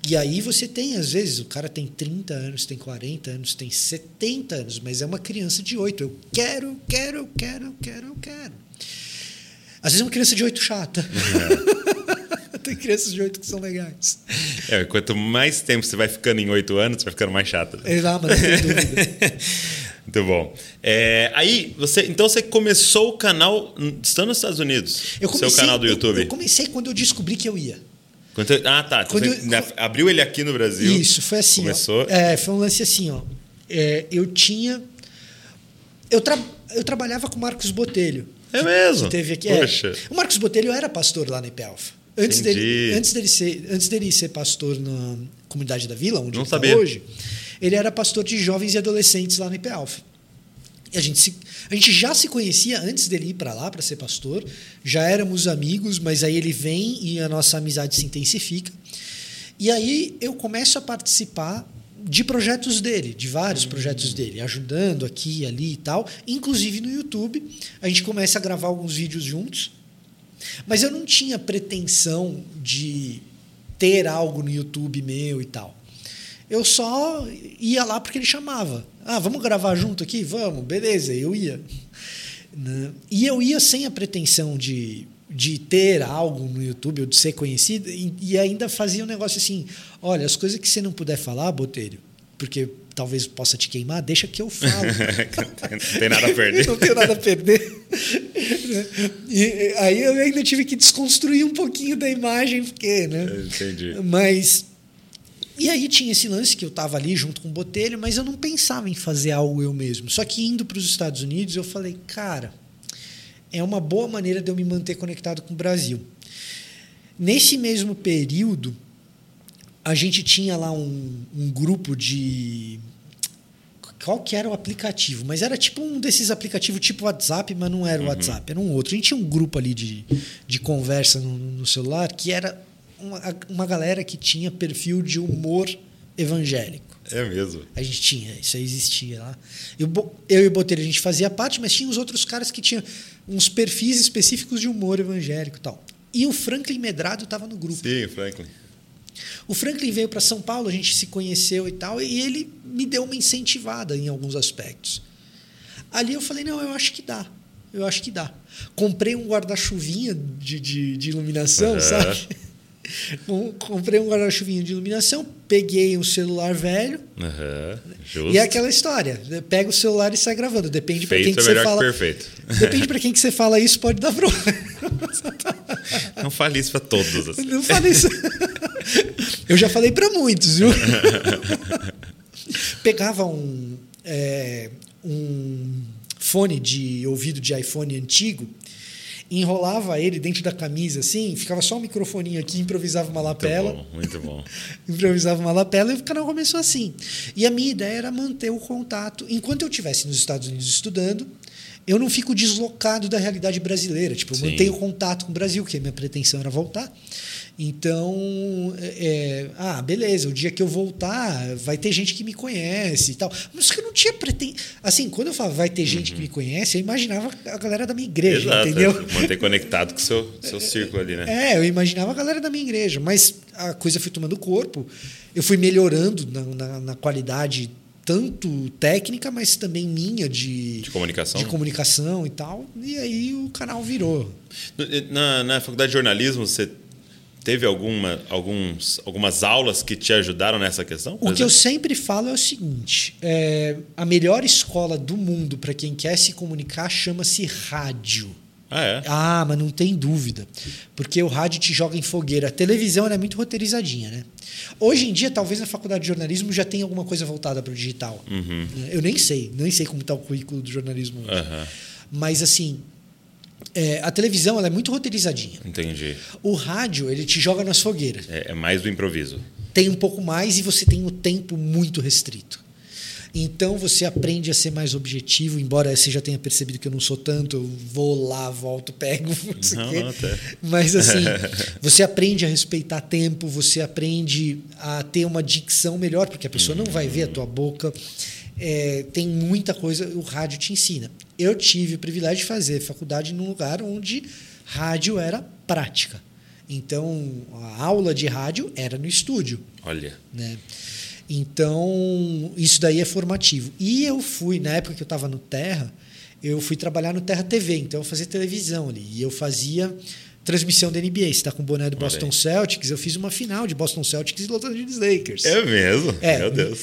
E aí você tem, às vezes, o cara tem 30 anos, tem 40 anos, tem 70 anos, mas é uma criança de 8. Eu quero, eu quero, eu quero, eu quero, eu quero. Às vezes é uma criança de 8 chata. É. tem crianças de 8 que são legais. É, quanto mais tempo você vai ficando em 8 anos, você vai ficando mais chata. Exato, mas não tem dúvida. Muito bom. É, aí, você, então você começou o canal estando nos Estados Unidos? Eu comecei, seu canal do YouTube? Eu, eu comecei quando eu descobri que eu ia. Quando, ah, tá. Você eu, abriu ele aqui no Brasil. Isso, foi assim. Começou. Ó, é, foi um lance assim, ó. É, eu tinha. Eu, tra, eu trabalhava com o Marcos Botelho. É mesmo? teve aqui. Poxa. É. O Marcos Botelho era pastor lá na IPELF. Antes dele, antes, dele ser, antes dele ser pastor na comunidade da Vila, onde Não ele está hoje ele era pastor de jovens e adolescentes lá no IPELF. E a gente, se, a gente já se conhecia antes dele ir para lá para ser pastor, já éramos amigos, mas aí ele vem e a nossa amizade se intensifica. E aí eu começo a participar de projetos dele, de vários uhum. projetos dele, ajudando aqui, ali e tal, inclusive no YouTube. A gente começa a gravar alguns vídeos juntos. Mas eu não tinha pretensão de ter algo no YouTube meu e tal. Eu só ia lá porque ele chamava. Ah, vamos gravar junto aqui? Vamos, beleza, eu ia. Né? E eu ia sem a pretensão de, de ter algo no YouTube ou de ser conhecido, e, e ainda fazia um negócio assim: olha, as coisas que você não puder falar, Botelho, porque talvez possa te queimar, deixa que eu falo. não tem nada a perder. não tenho nada a perder. e aí eu ainda tive que desconstruir um pouquinho da imagem, porque, né? Entendi. Mas e aí tinha esse lance que eu estava ali junto com o Botelho, mas eu não pensava em fazer algo eu mesmo. Só que indo para os Estados Unidos, eu falei, cara, é uma boa maneira de eu me manter conectado com o Brasil. Nesse mesmo período, a gente tinha lá um, um grupo de qual que era o aplicativo, mas era tipo um desses aplicativos tipo WhatsApp, mas não era o uhum. WhatsApp, era um outro. A gente tinha um grupo ali de, de conversa no, no celular que era uma, uma galera que tinha perfil de humor evangélico. É mesmo. A gente tinha, isso aí existia lá. Eu, eu e o Botelho, a gente fazia parte, mas tinha os outros caras que tinham uns perfis específicos de humor evangélico e tal. E o Franklin Medrado estava no grupo. Sim, o Franklin. O Franklin veio para São Paulo, a gente se conheceu e tal, e ele me deu uma incentivada em alguns aspectos. Ali eu falei: não, eu acho que dá. Eu acho que dá. Comprei um guarda-chuvinha de, de, de iluminação, uhum. sabe? Comprei um guarda-chuvinho de iluminação, peguei um celular velho. Uhum, e é aquela história. Pega o celular e sai gravando. Depende para quem que é você fala. Que perfeito. Depende para quem que você fala isso, pode dar problema. Não fale isso para todos. Assim. Não fale isso. Eu já falei para muitos, viu? Pegava um, é, um fone de ouvido de iPhone antigo enrolava ele dentro da camisa assim, ficava só o microfoninho aqui, improvisava uma lapela. Muito bom, muito bom. improvisava uma lapela e o canal começou assim. E a minha ideia era manter o contato. Enquanto eu estivesse nos Estados Unidos estudando, eu não fico deslocado da realidade brasileira. Tipo, eu mantenho contato com o Brasil, que a minha pretensão era voltar. Então, é, ah, beleza, o dia que eu voltar, vai ter gente que me conhece e tal. Mas que eu não tinha pretensão. Assim, quando eu falava vai ter gente uhum. que me conhece, eu imaginava a galera da minha igreja, Exato, entendeu? É, manter conectado com o seu, seu círculo ali, né? É, eu imaginava a galera da minha igreja. Mas a coisa foi tomando corpo. Eu fui melhorando na, na, na qualidade tanto técnica, mas também minha de, De comunicação? de comunicação e tal. E aí o canal virou. Na, na faculdade de jornalismo, você teve alguma, alguns, algumas aulas que te ajudaram nessa questão? O que eu sempre falo é o seguinte: é, a melhor escola do mundo para quem quer se comunicar chama-se rádio. Ah, é? Ah, mas não tem dúvida. Porque o rádio te joga em fogueira. A televisão é muito roteirizadinha, né? Hoje em dia, talvez na faculdade de jornalismo já tenha alguma coisa voltada para o digital. Uhum. Eu nem sei, nem sei como está o currículo do jornalismo hoje. Aham, Mas assim, é, a televisão ela é muito roteirizadinha. entendi. O rádio, ele te joga nas fogueiras. É, é mais do improviso. Tem um pouco mais e você tem o tempo muito restrito. Então você aprende a ser mais objetivo, embora você já tenha percebido que eu não sou tanto, eu vou lá, volto, pego, não Não, até. Mas assim, você aprende a respeitar tempo, você aprende a ter uma dicção melhor, porque a pessoa não vai ver a tua boca. É, tem muita coisa, o rádio te ensina. Eu tive o privilégio de fazer faculdade num lugar onde rádio era prática. Então, a aula de rádio era no estúdio Olha. né? Então, isso daí é formativo. E eu fui, na época que eu estava no Terra, eu fui trabalhar no Terra TV, então eu fazia televisão ali. E eu fazia transmissão da NBA. Você está com o boné do Boston. Celtics, eu fiz uma final de Boston Celtics e Los Angeles Lakers. É mesmo? É. Meu Deus.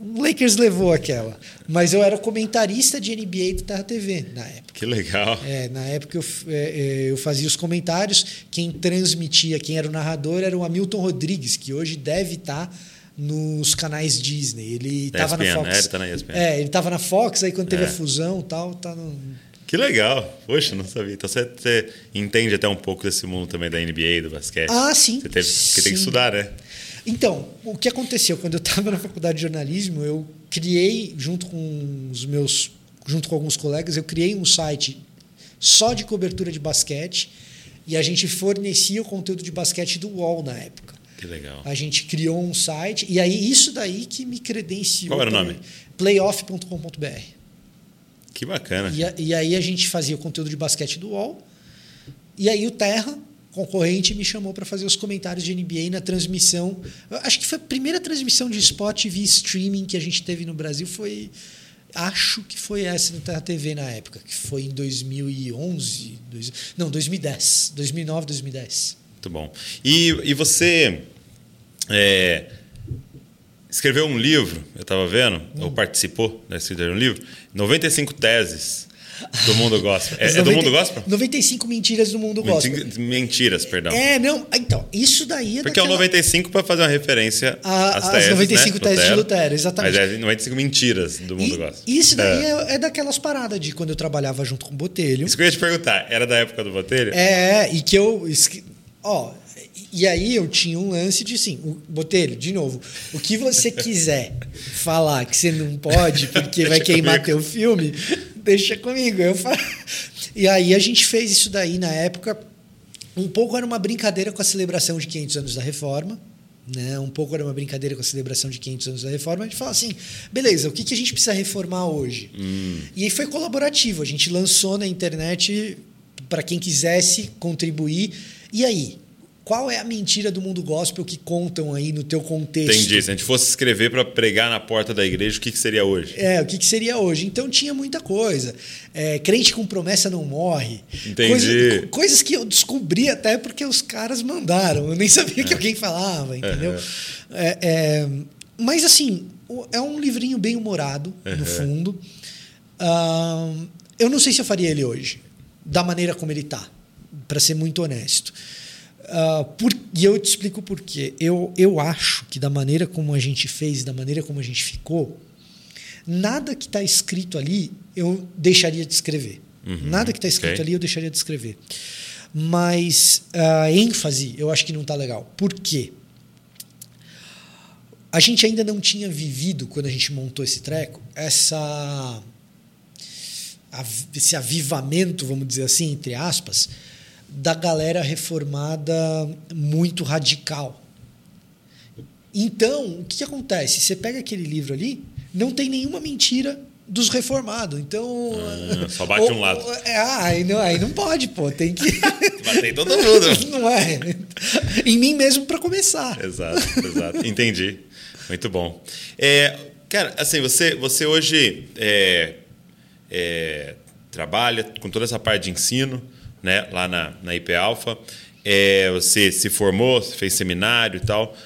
O Lakers levou aquela. Mas eu era comentarista de NBA do Terra TV na época. Que legal. É, na época eu, é, é, eu fazia os comentários, quem transmitia, quem era o narrador era o Hamilton Rodrigues, que hoje deve estar nos canais Disney. Ele estava na ESPN, Fox. né? Ele tá na ESPN. É, ele estava na Fox, aí quando teve É. a fusão e tal, tá no... Que legal. Poxa, não sabia. Então você, você entende até um pouco desse mundo também da NBA, do basquete. Ah, sim. Você teve, porque tem que Sim. estudar, né? Então, o que aconteceu quando eu estava na faculdade de jornalismo, eu criei junto com os meus, junto com alguns colegas, eu criei um site só de cobertura de basquete e a gente fornecia o conteúdo de basquete do UOL na época. Que legal. A gente criou um site e aí isso daí que me credenciou. Qual era o nome? Playoff.com.br. Que bacana. E, a- e aí a gente fazia o conteúdo de basquete do UOL. E aí o Terra, concorrente, me chamou para fazer os comentários de NBA na transmissão. Eu acho que foi a primeira transmissão de Sport TV streaming que a gente teve no Brasil foi acho que foi essa no Terra TV na época, que foi em 2011, dois- não, 2010, 2009, 2010. Muito bom. E, e você é, escreveu um livro, eu estava vendo, Hum. ou participou da escrita de um livro, 95 teses do mundo gospel. É, As é do 90 mundo gospel? 95 mentiras do mundo gospel. Menti- Mentiras, perdão. É, não, então, isso daí é Porque é o daquela- 95 para fazer uma referência A- às às teses, 95 né? teses de Lutero, exatamente. Mas é 95 mentiras do mundo E gospel. isso daí é. é daquelas paradas de quando eu trabalhava junto com o Botelho. Isso que eu ia te perguntar, era da época do Botelho? É, e que eu. Ó, e aí eu tinha um lance de assim, o Botelho, de novo, o que você quiser falar que você não pode, porque vai queimar comigo. teu filme, deixa comigo. Eu falo. E aí a gente fez isso daí na época. Um pouco era uma brincadeira com a celebração de 500 anos da Reforma. Né? Um pouco era uma brincadeira com a celebração de 500 anos da reforma. A gente fala assim: beleza, o que, que a gente precisa reformar hoje? E aí foi colaborativo. A gente lançou na internet para quem quisesse contribuir. E aí? Qual é a mentira do mundo gospel que contam aí no teu contexto? Entendi. Se a gente fosse escrever para pregar na porta da igreja, o que, que seria hoje? É, o que, que seria hoje? Então tinha muita coisa. É, crente com promessa não morre. Entendi. Coisa- coisas que eu descobri até porque os caras mandaram. Eu nem sabia que alguém falava, entendeu? É, é, mas assim, é um livrinho bem humorado, no fundo. Eu não sei se eu faria ele hoje, da maneira como ele tá, para ser muito honesto. Ah, por- e eu te explico por quê. Eu, eu acho que da maneira como a gente fez, da maneira como a gente ficou, nada que está escrito ali eu deixaria de escrever. nada que está escrito ok. ali eu deixaria de escrever. Mas a ênfase eu acho que não está legal. Por quê? A gente ainda não tinha vivido, quando a gente montou esse treco, essa esse avivamento, vamos dizer assim, entre aspas, da galera reformada muito radical. Então, o que, que acontece? Você pega aquele livro ali, não tem nenhuma mentira dos reformados. Então. Ah, só bate um lado. É, ah, aí não, aí não pode, pô. Tem que. Bater todo mundo. Não é? Em mim mesmo para começar. Exato, exato. Entendi. Muito bom. É, cara, assim, você, você hoje é, é, trabalha com toda essa parte de ensino, né, lá na, na IP Alpha. É, você se formou, fez seminário e tal.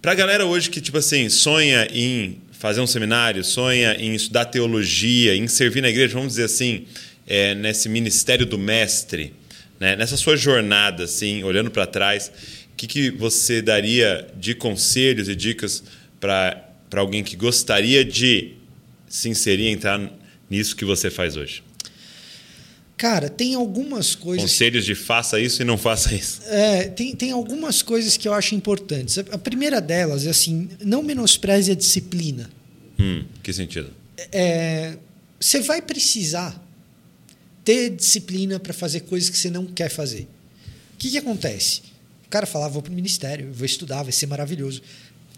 Para a galera hoje que, tipo assim, sonha em fazer um seminário, sonha em estudar teologia, em servir na igreja, vamos dizer assim, é, nesse ministério do mestre, né? nessa sua jornada, assim, olhando para trás, o que, que você daria de conselhos e dicas para alguém que gostaria de se inserir, entrar nisso que você faz hoje? Cara, tem algumas coisas. Conselhos de faça isso e não faça isso. É, tem, tem algumas coisas que eu acho importantes. A primeira delas é assim: não menospreze a disciplina. Hum, que sentido? É, você vai precisar ter disciplina para fazer coisas que você não quer fazer. O que, que acontece? O cara fala: ah, vou para o ministério, vou estudar, vai ser maravilhoso.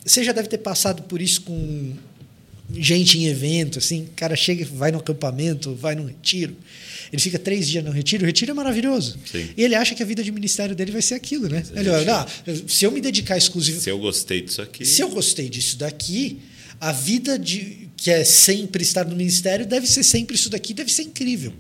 Você já deve ter passado por isso com gente em evento, assim, o cara chega, vai no acampamento, vai no retiro, ele fica três dias no retiro, o retiro é maravilhoso. Sim. E ele acha que a vida de ministério dele vai ser aquilo, né? Ele olha, se eu me dedicar exclusivamente. Se eu gostei disso aqui. Se eu gostei disso daqui, a vida de que é sempre estar no ministério deve ser sempre isso daqui, deve ser incrível.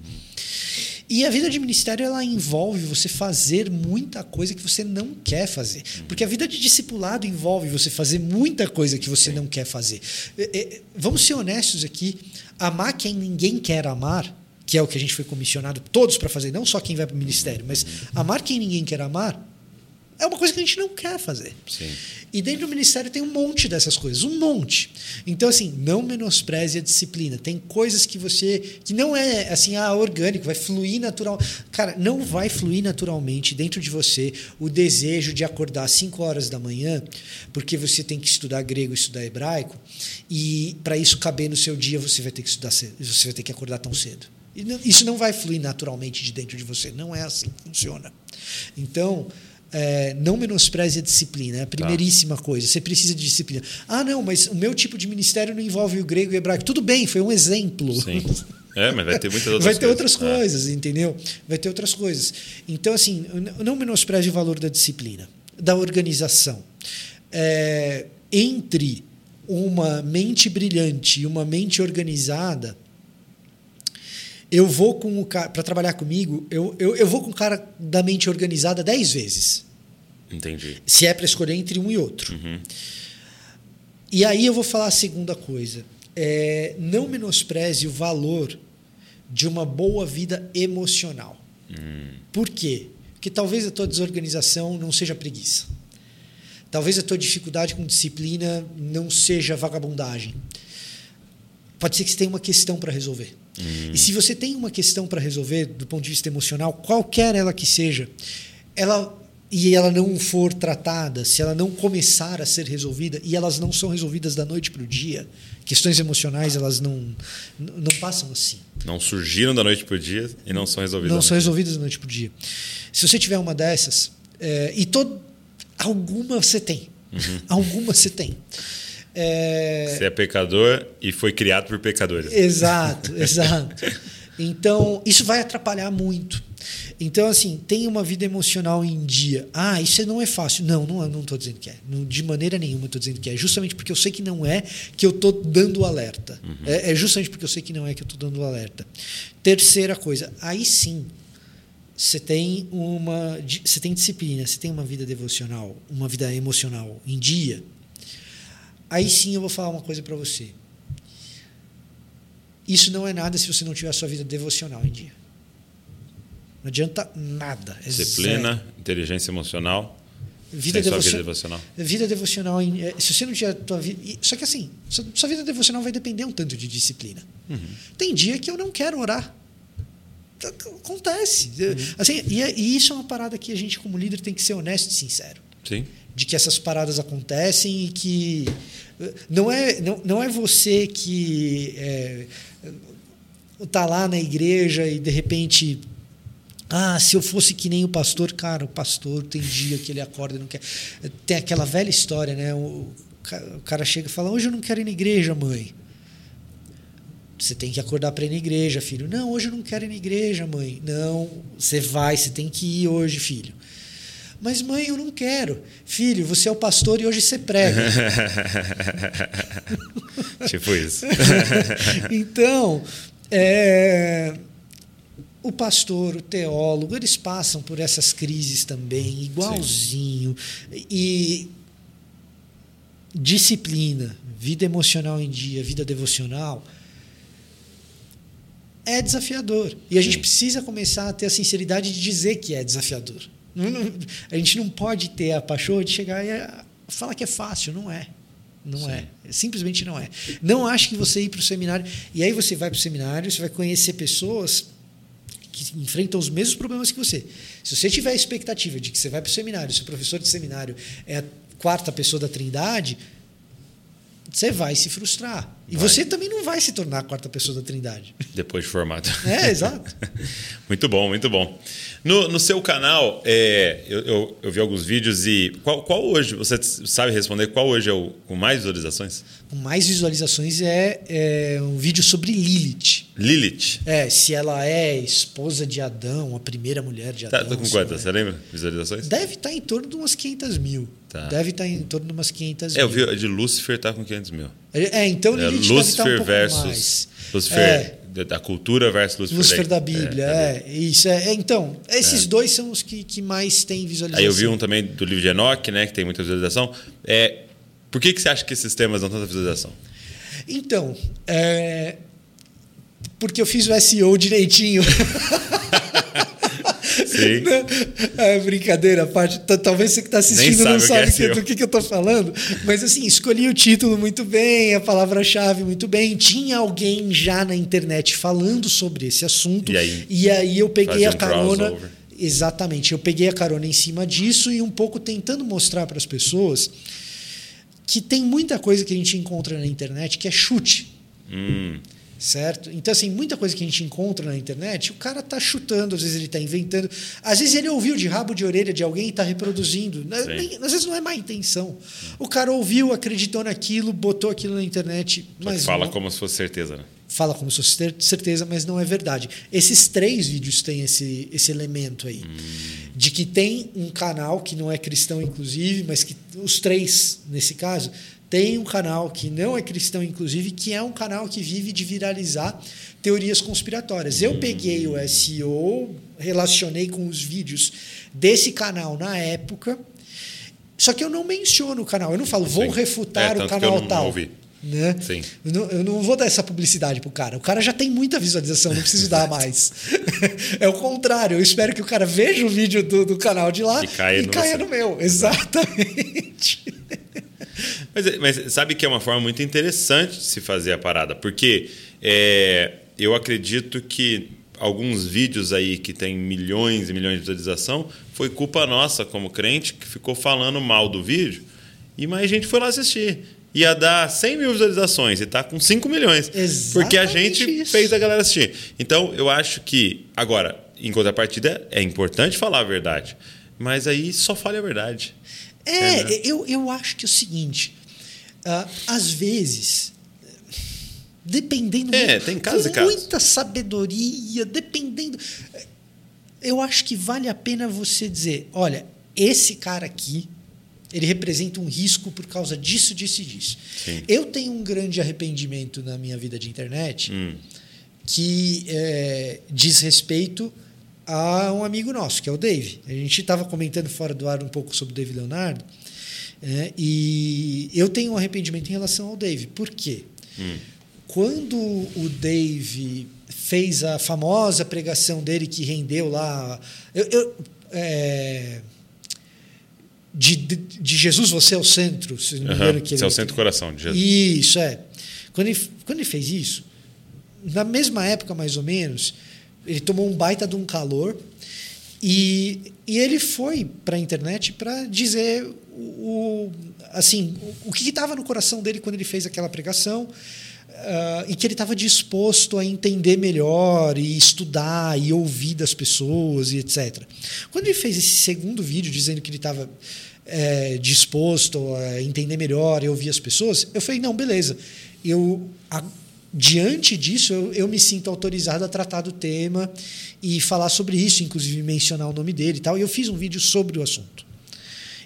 E a vida de ministério ela envolve você fazer muita coisa que você não quer fazer. Porque a vida de discipulado envolve você fazer muita coisa que você não quer fazer. É, é, vamos ser honestos aqui. Amar quem ninguém quer amar, que é o que a gente foi comissionado todos para fazer, não só quem vai para o ministério, mas amar quem ninguém quer amar, é uma coisa que a gente não quer fazer. Sim. E dentro do ministério tem um monte dessas coisas, um monte. Então, assim, não menospreze a disciplina. Tem coisas que você. que não é assim, ah, orgânico, vai fluir natural. Cara, não vai fluir naturalmente dentro de você o desejo de acordar às 5 horas da manhã, porque você tem que estudar grego e estudar hebraico, e para isso caber no seu dia, você vai ter que estudar cedo, você vai ter que acordar tão cedo. Isso não vai fluir naturalmente de dentro de você. Não é assim que funciona. Então, é, não menospreze a disciplina, é a primeiríssima tá. coisa. Você precisa de disciplina. Ah, não, mas o meu tipo de ministério não envolve o grego e o hebraico. Tudo bem, foi um exemplo. Sim. É, mas vai ter muitas outras Vai ter coisas. outras coisas, é. entendeu? Vai ter outras coisas. Então, assim, não menospreze o valor da disciplina, da organização. É, entre uma mente brilhante e uma mente organizada, eu vou com o cara, para trabalhar comigo, eu, eu, eu vou com o cara da mente organizada dez vezes. Entendi. Se é para escolher entre um e outro. Uhum. E aí eu vou falar a segunda coisa. É, não menospreze o valor de uma boa vida emocional. Hum. Por quê? Porque talvez a tua desorganização não seja preguiça. Talvez a tua dificuldade com disciplina não seja vagabundagem. Pode ser que você tenha uma questão para resolver. Hum. E se você tem uma questão para resolver do ponto de vista emocional, qualquer ela que seja, ela e ela não for tratada, se ela não começar a ser resolvida, e elas não são resolvidas da noite para o dia, questões emocionais elas não, não passam assim. Não surgiram da noite para o dia e não são resolvidas. Não são resolvidas da noite para o dia. Se você tiver uma dessas, é, e todo, alguma você tem, uhum. alguma você tem. É... Você é pecador e foi criado por pecadores. Exato, exato. Então, isso vai atrapalhar muito. Então, assim, tem uma vida emocional em dia. Ah, isso não é fácil. Não, não estou dizendo que é. De maneira nenhuma estou dizendo que é. Justamente porque eu sei que não é que eu estou dando o alerta. Uhum. É, é, justamente porque eu sei que não é que eu estou dando o alerta. Terceira coisa, aí sim, você tem uma, você tem disciplina, você tem uma vida devocional, uma vida emocional em dia. Aí sim eu vou falar uma coisa para você. Isso não é nada se você não tiver a sua vida devocional em dia. Não adianta nada. É Disciplina, zero. inteligência emocional. Vida, devocional, vida devocional. Vida devocional. É, se você não tiver tua vida. Só que assim, sua vida devocional vai depender um tanto de disciplina. Uhum. Tem dia que eu não quero orar. Acontece. Uhum. Assim, e, é, e isso é uma parada que a gente, como líder, tem que ser honesto e sincero. Sim de que essas paradas acontecem e que não é não, não é você que é, tá lá na igreja e de repente ah, se eu fosse que nem o pastor, cara, o pastor tem dia que ele acorda e não quer. Tem aquela velha história, né? O cara chega e fala: Hoje eu não quero ir na igreja, mãe. Você tem que acordar para ir na igreja, filho. Não, hoje eu não quero ir na igreja, mãe. Não, você vai, você tem que ir hoje, filho. Mas, mãe, eu não quero. Filho, você é o pastor e hoje você prega. tipo isso. então, é, o pastor, o teólogo, eles passam por essas crises também, igualzinho. Sim. E disciplina, vida emocional em dia, vida devocional, é desafiador. E a gente precisa começar a ter a sinceridade de dizer que é desafiador. A gente não pode ter a paixão de chegar e falar que é fácil, não é. Não Sim. é. Simplesmente não é. Não acho que você ir para o seminário. E aí você vai para o seminário, você vai conhecer pessoas que enfrentam os mesmos problemas que você. Se você tiver a expectativa de que você vai para o seminário, seu professor de seminário é a quarta pessoa da Trindade, você vai se frustrar. E vai. você também não vai se tornar a quarta pessoa da Trindade. Depois de formado. É, exato. muito bom, muito bom. No, no seu canal, é, eu, eu, eu, vi alguns vídeos e qual, qual, hoje, você sabe responder, qual hoje é o com mais visualizações? Com mais visualizações é, é um vídeo sobre Lilith. Lilith? É, se ela é esposa de Adão, a primeira mulher de Adão. Tá, com quantas? É. Você lembra? Visualizações? Deve estar em torno de umas 500 mil. Tá. Deve estar em torno de umas 500 mil. É, eu vi de Lúcifer está com 500 mil. É, então é, Lilith Lúcifer estar um versus mais. Lúcifer é. da cultura versus Lúcifer, Lúcifer da, da Bíblia. É, é, isso é. Então, esses dois são os que, que mais têm visualização. Aí eu vi um também do livro de Enoch, né, que tem muita visualização. É, por que, que você acha que esses temas dão tanta visualização? Então, é, porque eu fiz o SEO direitinho. Sim. É, brincadeira, parte. Talvez você que está assistindo não sabe que é do que, que eu estou falando. Mas assim, escolhi o título muito bem, a palavra-chave muito bem. Tinha alguém já na internet falando sobre esse assunto. E aí, e aí eu peguei a carona. Exatamente, eu peguei a carona em cima disso e um pouco tentando mostrar para as pessoas que tem muita coisa que a gente encontra na internet que é chute. Hum certo? Então, assim, muita coisa que a gente encontra na internet, o cara está chutando, às vezes ele está inventando, às vezes ele ouviu de rabo de orelha de alguém e está reproduzindo. Né? Nem, às vezes não é má intenção. O cara ouviu, acreditou naquilo, botou aquilo na internet. Mas fala não, como se fosse certeza, né? Fala como se fosse certeza, mas não é verdade. Esses três vídeos têm esse, esse elemento aí. Hum. De que tem um canal que não é cristão, inclusive, mas que os três, nesse caso, tem um canal que não é cristão, inclusive, que é um canal que vive de viralizar teorias conspiratórias. Eu peguei o SEO, relacionei com os vídeos desse canal na época, só que eu não menciono o canal. Eu não falo, vou Sim. refutar é, o canal tal. Ouvi. Né? Sim. Eu não, eu, não, vou dar essa publicidade pro cara. O cara já tem muita visualização, não preciso dar mais. é o contrário. Eu espero que o cara veja o vídeo do, do canal de lá e caia, e no, caia no meu. Exatamente. Mas, mas, sabe que é uma forma muito interessante de se fazer a parada, porque é, eu acredito que alguns vídeos aí que tem milhões e milhões de visualização foi culpa nossa como crente que ficou falando mal do vídeo e mais gente foi lá assistir. Ia dar 100 mil visualizações e está com 5 milhões. Exatamente porque a gente isso. fez a galera assistir. Então, eu acho que, agora, em contrapartida, é importante falar a verdade. Mas aí só fale a verdade. É, é né? eu, eu acho que é o seguinte: às vezes, dependendo. É, tem casos com e casos. muita sabedoria, dependendo. Eu acho que vale a pena você dizer: olha, esse cara aqui. Ele representa um risco por causa disso, disso e disso. Sim. Eu tenho um grande arrependimento na minha vida de internet hum. que é, diz respeito a um amigo nosso, que é o Dave. A gente estava comentando fora do ar um pouco sobre o Dave Leonardo. É, e eu tenho um arrependimento em relação ao Dave. Por quê? Hum. Quando o Dave fez a famosa pregação dele que rendeu lá. Eu, eu, é, de, de, Jesus você é o centro, se não me engano. Que ele, é o centro do coração de Jesus. Isso, é. Quando ele, quando ele fez isso, na mesma época, mais ou menos, ele tomou um baita de um calor e, e ele foi para a internet para dizer o, assim, o que estava no coração dele quando ele fez aquela pregação. Uh, e que ele estava disposto a entender melhor e estudar e ouvir das pessoas e etc. Quando ele fez esse segundo vídeo dizendo que ele estava é, disposto a entender melhor e ouvir as pessoas, eu falei não, beleza. Eu a, diante disso, eu, eu, me sinto autorizado a tratar do tema e falar sobre isso, inclusive mencionar o nome dele e tal. E eu fiz um vídeo sobre o assunto.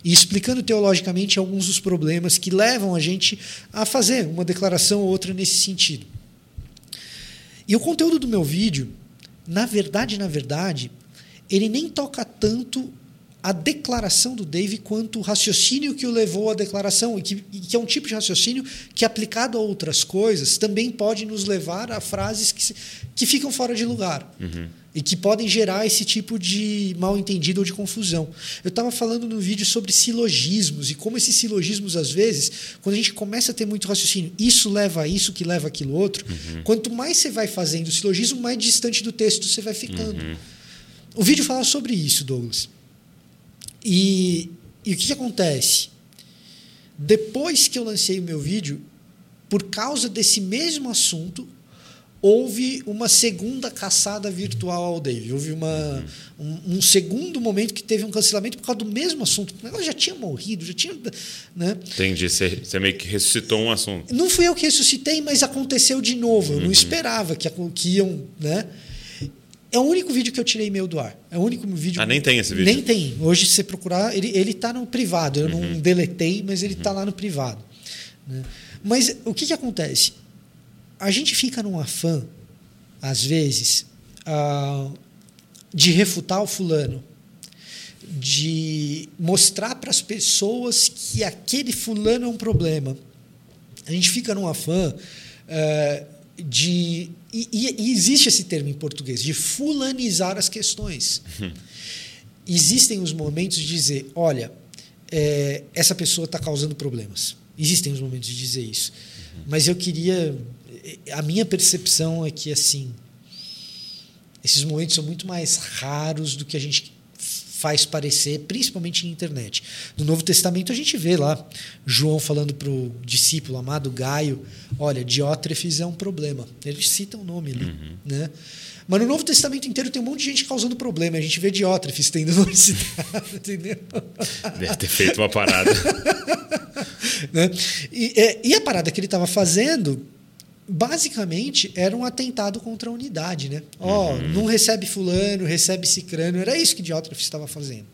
E explicando teologicamente alguns dos problemas que levam a gente a fazer uma declaração ou outra nesse sentido. E o conteúdo do meu vídeo, na verdade, na verdade, ele nem toca tanto a declaração do Dave quanto o raciocínio que o levou à declaração, e que, e que, é um tipo de raciocínio que, aplicado a outras coisas, também pode nos levar a frases que, que ficam fora de lugar. Uhum. E que podem gerar esse tipo de mal entendido ou de confusão. Eu estava falando no vídeo sobre silogismos e como esses silogismos, às vezes, quando a gente começa a ter muito raciocínio, isso leva a isso, que leva aquilo outro, uhum. quanto mais você vai fazendo o silogismo, mais distante do texto você vai ficando. Uhum. O vídeo fala sobre isso, Douglas. E, e o que, que acontece? Depois que eu lancei o meu vídeo, por causa desse mesmo assunto, houve uma segunda caçada virtual ao Dave. Houve uma, um, um, segundo momento que teve um cancelamento por causa do mesmo assunto. Ela já tinha morrido, já tinha. Né? Entendi. Você, você meio que ressuscitou um assunto. Não fui eu que ressuscitei, mas aconteceu de novo. Eu uhum. não esperava que, que iam. Né? É o único vídeo que eu tirei meu do ar. É o único vídeo. Ah, nem tem esse vídeo? Nem tem. Hoje, se você procurar, ele, ele tá no privado. Eu uhum. não deletei, mas ele está uhum. lá no privado. Né? Mas o que, que acontece? A gente fica num afã, às vezes, uh, de refutar o fulano, de mostrar para as pessoas que aquele fulano é um problema. A gente fica num afã uh, de e, e, existe esse termo em português, de fulanizar as questões. Existem os momentos de dizer: olha, é, essa pessoa está causando problemas. Existem os momentos de dizer isso. Uhum. Mas eu queria. A minha percepção é que, assim, esses momentos são muito mais raros do que a gente faz parecer, principalmente em internet. No Novo Testamento a gente vê lá João falando para o discípulo amado Gaio, olha, Diótrefes é um problema. Ele cita o nome ali, uhum. né? Mas no Novo Testamento inteiro tem um monte de gente causando problema. A gente vê Diótrefes tendo nome citado, entendeu? Deve ter feito uma parada. né? e, é, e a parada que ele estava fazendo basicamente era um atentado contra a unidade, né? Ó, oh, uhum. não recebe fulano, recebe cicrano, era isso que Diótrefes estava fazendo.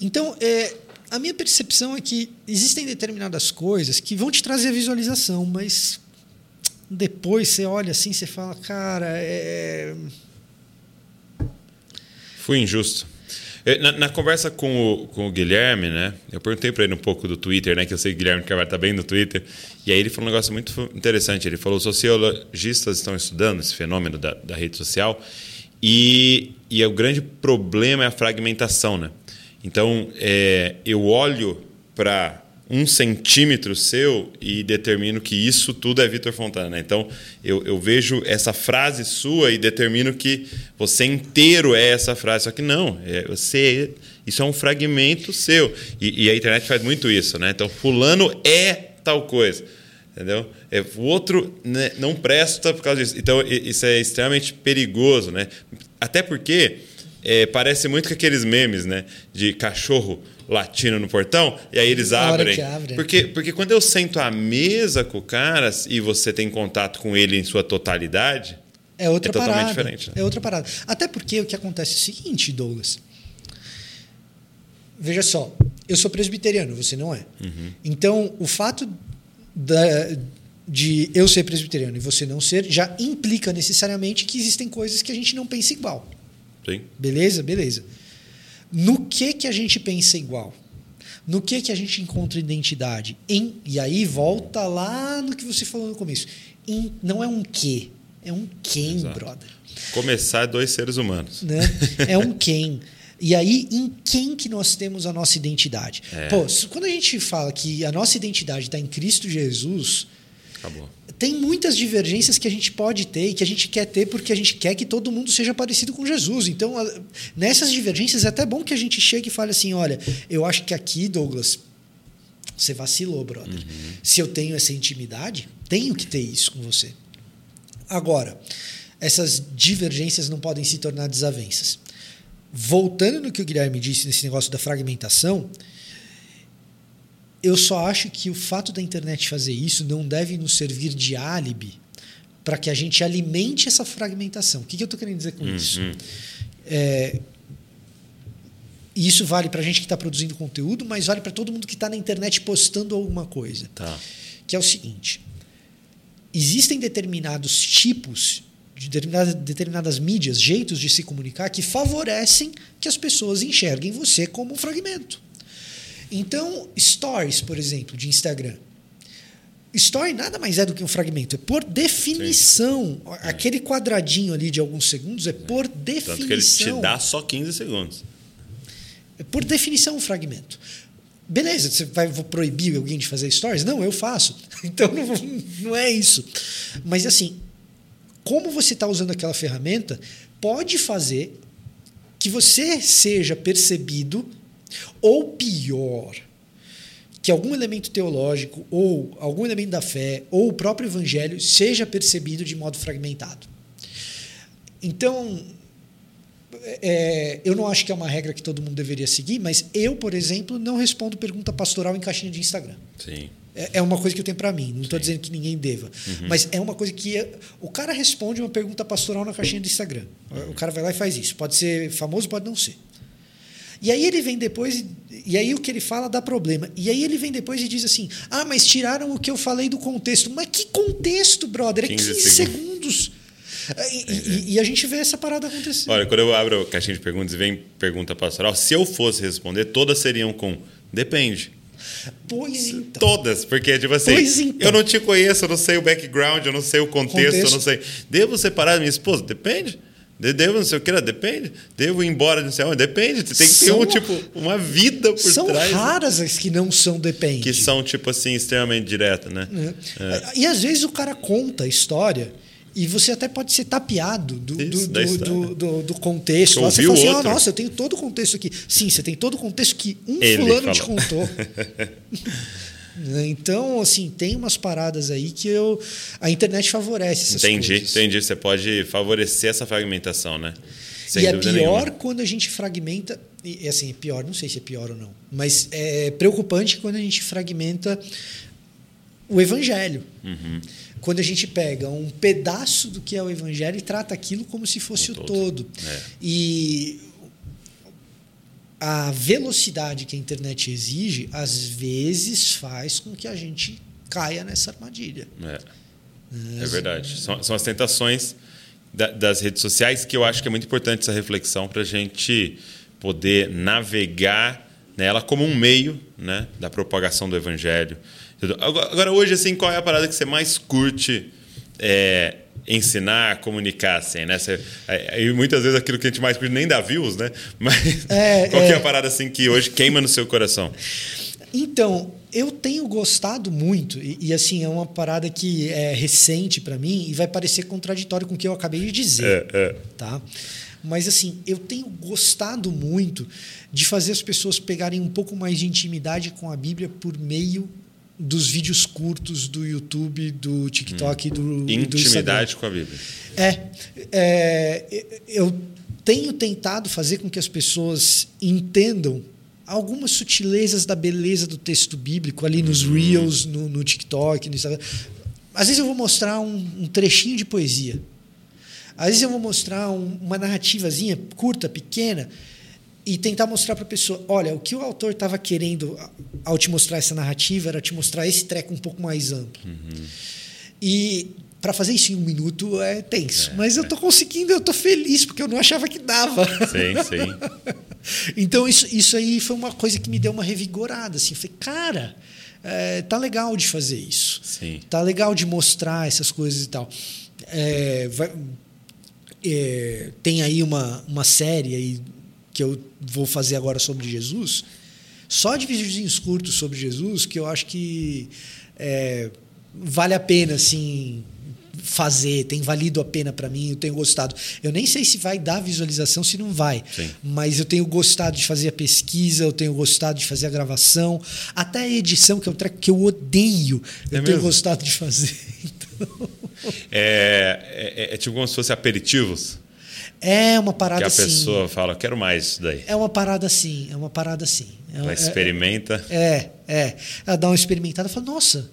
Então, é, a minha percepção é que existem determinadas coisas que vão te trazer a visualização, mas depois você olha assim, você fala, cara, é... Fui injusto. Na, na, conversa com o, com o Guilherme, né? Eu perguntei para ele um pouco do Twitter, né? Que eu sei que o Guilherme Carvalho está bem no Twitter. E aí ele falou um negócio muito interessante. Ele falou: sociologistas estão estudando esse fenômeno da, da rede social e, e o grande problema é a fragmentação, né? Então, é, eu olho para um centímetro seu e determino que isso tudo é Vitor Fontana. Então, eu, eu, vejo essa frase sua e determino que você inteiro é essa frase. Só que não, é, você, isso é um fragmento seu. E, e, a internet faz muito isso. Né? Então, fulano é tal coisa. Entendeu? É, o outro né, não presta por causa disso. Então, isso é extremamente perigoso. Né? Até porque é, parece muito com aqueles memes né, de cachorro latino no portão, e aí eles abrem. Abre. Porque, porque quando eu sento à mesa com o cara e você tem contato com ele em sua totalidade, é outra é totalmente parada. diferente. Né? É outra parada. Até porque o que acontece é o seguinte, Douglas. Veja só, eu sou presbiteriano, você não é. Uhum. Então, o fato da, de eu ser presbiteriano e você não ser já implica necessariamente que existem coisas que a gente não pensa igual. Sim. Beleza? Beleza. No que que a gente pensa igual? No que que a gente encontra identidade? Em, e aí volta lá no que você falou no começo. Em, não é um que, é um quem, Exato. brother. Começar é dois seres humanos. Né? É um quem. E aí, em quem que nós temos a nossa identidade? É. Pô, quando a gente fala que a nossa identidade está em Cristo Jesus, Acabou tem muitas divergências que a gente pode ter e que a gente quer ter porque a gente quer que todo mundo seja parecido com Jesus. Então, nessas divergências é até bom que a gente chegue e fale assim: olha, eu acho que aqui, Douglas, você vacilou, brother. Uhum. Se eu tenho essa intimidade, tenho que ter isso com você. Agora, essas divergências não podem se tornar desavenças. Voltando no que o Guilherme disse nesse negócio da fragmentação, eu só acho que o fato da internet fazer isso não deve nos servir de álibi para que a gente alimente essa fragmentação. O que, que eu estou querendo dizer com Uhum. isso? É, e isso vale para a gente que está produzindo conteúdo, mas vale para todo mundo que está na internet postando alguma coisa. Tá. Que é o seguinte: existem determinados tipos de determinadas, determinadas mídias, jeitos de se comunicar que favorecem que as pessoas enxerguem você como um fragmento. Então, stories, por exemplo, de Instagram. Story nada mais é do que um fragmento. É por definição. Aquele quadradinho ali de alguns segundos é por definição. Tanto que ele te dá só 15 segundos. É por definição um fragmento. Beleza, você vai proibir alguém de fazer stories? Não, eu faço. Então não, não é isso. Mas assim, como você está usando aquela ferramenta pode fazer que você seja percebido, ou pior, que algum elemento teológico, ou algum elemento da fé, ou o próprio evangelho seja percebido de modo fragmentado. Então, é, eu não acho que é uma regra que todo mundo deveria seguir, mas eu, por exemplo, não respondo pergunta pastoral em caixinha de Instagram. Sim. É, é uma coisa que eu tenho para mim. Não estou dizendo que ninguém deva, mas é uma coisa que é- o cara responde uma pergunta pastoral na caixinha do Instagram. O cara vai lá e faz isso. Pode ser famoso, pode não ser. E aí ele vem depois e, e aí o que ele fala dá problema. E aí ele vem depois e diz assim: "Ah, mas tiraram o que eu falei do contexto". Mas que contexto, brother? É 15 15 segundos. E, e- e a gente vê essa parada acontecer. Olha, quando eu abro a caixinha de perguntas e vem pergunta pastoral, se eu fosse responder, todas seriam com depende. Pois então. Todas, porque, tipo assim, Pois então. eu não te conheço, eu não sei o background, eu não sei o contexto, eu Contexto. não sei. Devo separar minha esposa? Depende. De- Devo não sei o que, depende. Devo ir embora, não sei onde? Depende. Tem que ter São- um, tipo, uma vida por São trás. raras as que não são depende. Que são, tipo assim, extremamente diretas, né? É. E às vezes o cara conta a história e você até pode ser tapeado do, Isso, do, do, do, do- contexto. Você Lá você ouviu fala assim, outro. "Ah, nossa, eu tenho todo o contexto aqui. Sim, você tem todo o contexto que um Ele fulano te falou. contou. Né? então, assim, tem umas paradas aí que eu, a internet favorece essas Entendi, coisas. entendi. Você pode favorecer essa fragmentação, né? Sem e é pior nenhuma. quando a gente fragmenta. E assim, é pior, não sei se é pior ou não. Mas é preocupante quando a gente fragmenta o evangelho. Uhum. Quando a gente pega um pedaço do que é o evangelho e trata aquilo como se fosse O o todo. todo. É. E a velocidade que a internet exige, às vezes, faz com que a gente caia nessa armadilha. É, é verdade. São, são as tentações da- das redes sociais que eu acho que é muito importante essa reflexão para a gente poder navegar nela como um meio né, da propagação do evangelho. Agora, agora, hoje, assim, qual é a parada que você mais curte é, ensinar, comunicar? Assim, né? Você, e muitas vezes aquilo que a gente mais curte nem dá views, né? Mas É, qual que é é. a parada assim, que hoje queima no seu coração? Então, eu tenho gostado muito, e, e, assim, é uma parada que é recente para mim e vai parecer contraditório com o que eu acabei de dizer. É, é. Tá? Mas assim, eu tenho gostado muito de fazer as pessoas pegarem um pouco mais de intimidade com a Bíblia por meio dos vídeos curtos do YouTube, do TikTok e do, e do Instagram. Intimidade com a Bíblia. É, é, eu tenho tentado fazer com que as pessoas entendam algumas sutilezas da beleza do texto bíblico ali nos Reels, no, no TikTok, no Instagram. Às vezes eu vou mostrar um, um trechinho de poesia. Às vezes eu vou mostrar um- uma narrativazinha curta, pequena, e tentar mostrar para a pessoa: olha, o que o autor estava querendo ao te mostrar essa narrativa era te mostrar esse treco um pouco mais amplo. E para fazer isso em um minuto é tenso. Mas eu estou conseguindo, eu estou feliz, porque eu não achava que dava. Sim, sim. Então, isso, isso aí foi uma coisa que me deu uma revigorada. Assim. Falei, cara, é, tá legal de fazer isso. Sim. Tá legal de mostrar essas coisas e tal. É, vai- é, tem aí uma, uma série aí que eu vou fazer agora sobre Jesus. Só de videozinhos curtos sobre Jesus que eu acho que é, vale a pena assim fazer, tem valido a pena para mim, eu tenho gostado. Eu nem sei se vai dar visualização, se não vai, Sim. mas eu tenho gostado de fazer a pesquisa, eu tenho gostado de fazer a gravação, até a edição, que é um treco que eu odeio, eu tenho mesmo? gostado de fazer. Então, É, é, é tipo como se fosse aperitivos. É uma parada Que a assim. pessoa fala, quero mais isso daí. É uma parada assim, é uma parada assim. É, Ela é- experimenta. É, é. Ela dá uma experimentada e fala, nossa,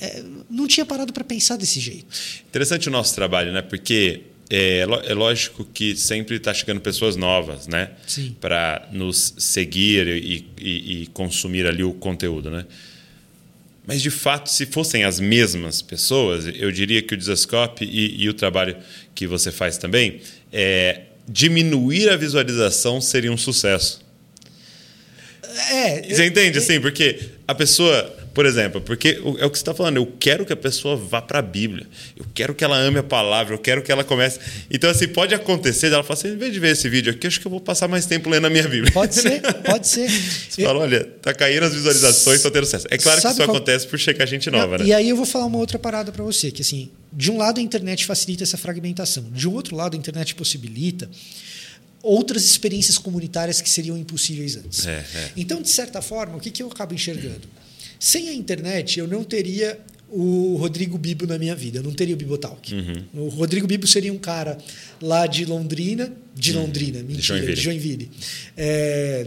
é, não tinha parado para pensar desse jeito. Interessante o nosso trabalho, né? Porque é, é lógico que sempre está chegando pessoas novas, né? Sim. Para nos seguir e, e- e consumir ali o conteúdo, né? Mas de fato, se fossem as mesmas pessoas, eu diria que o Desascope e, e o trabalho que você faz também, é, diminuir a visualização seria um sucesso. É, Você entende assim? Porque a pessoa, por exemplo, porque é o que você está falando, eu quero que a pessoa vá para a Bíblia, eu quero que ela ame a palavra, eu quero que ela comece. Então, assim, pode acontecer dela falar assim: em vez de ver esse vídeo aqui, acho que eu vou passar mais tempo lendo a minha Bíblia. Pode ser, pode ser. Você fala, olha, tá caindo as visualizações, estou tendo sucesso. É claro que Sabe isso qual- acontece por chegar gente nova, Não, né? E aí eu vou falar uma outra parada para você, que assim, de um lado a internet facilita essa fragmentação, de um outro lado a internet possibilita outras experiências comunitárias que seriam impossíveis antes. É, é. Então, de certa forma, o que, que eu acabo enxergando? Sem a internet, eu não teria o Rodrigo Bibo na minha vida, eu não teria o Bibotalk. Uhum. O Rodrigo Bibo seria um cara lá de Londrina, de Londrina, mentira, Joinville. de Joinville. É,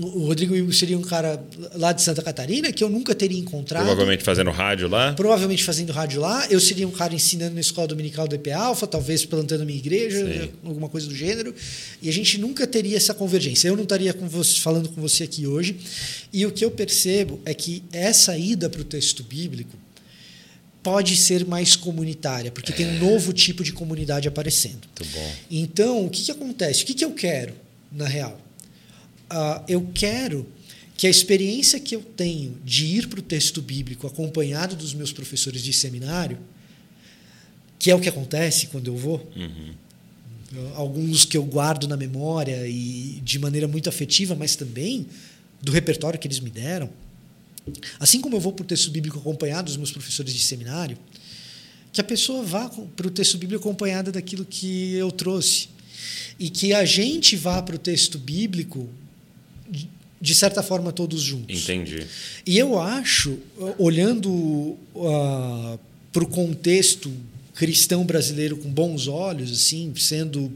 o Rodrigo seria um cara lá de Santa Catarina que eu nunca teria encontrado. Provavelmente fazendo rádio lá. Provavelmente fazendo rádio lá. Eu seria um cara ensinando na escola dominical do EP Alpha, talvez plantando minha igreja, Sim. alguma coisa do gênero. E a gente nunca teria essa convergência. Eu não estaria com você, falando com você aqui hoje. E o que eu percebo é que essa ida para o texto bíblico pode ser mais comunitária, porque tem um novo tipo de comunidade aparecendo. Muito bom. Então, o que, que acontece? O que, que eu quero, na real? Ah, eu quero que a experiência que eu tenho de ir para o texto bíblico acompanhado dos meus professores de seminário, que é o que acontece quando eu vou, alguns que eu guardo na memória e de maneira muito afetiva, mas também do repertório que eles me deram, assim como eu vou para o texto bíblico acompanhado dos meus professores de seminário, que a pessoa vá para o texto bíblico acompanhada daquilo que eu trouxe. E que a gente vá para o texto bíblico, de- certa forma, todos juntos. Entendi. E eu acho, olhando para o contexto cristão brasileiro com bons olhos, assim, sendo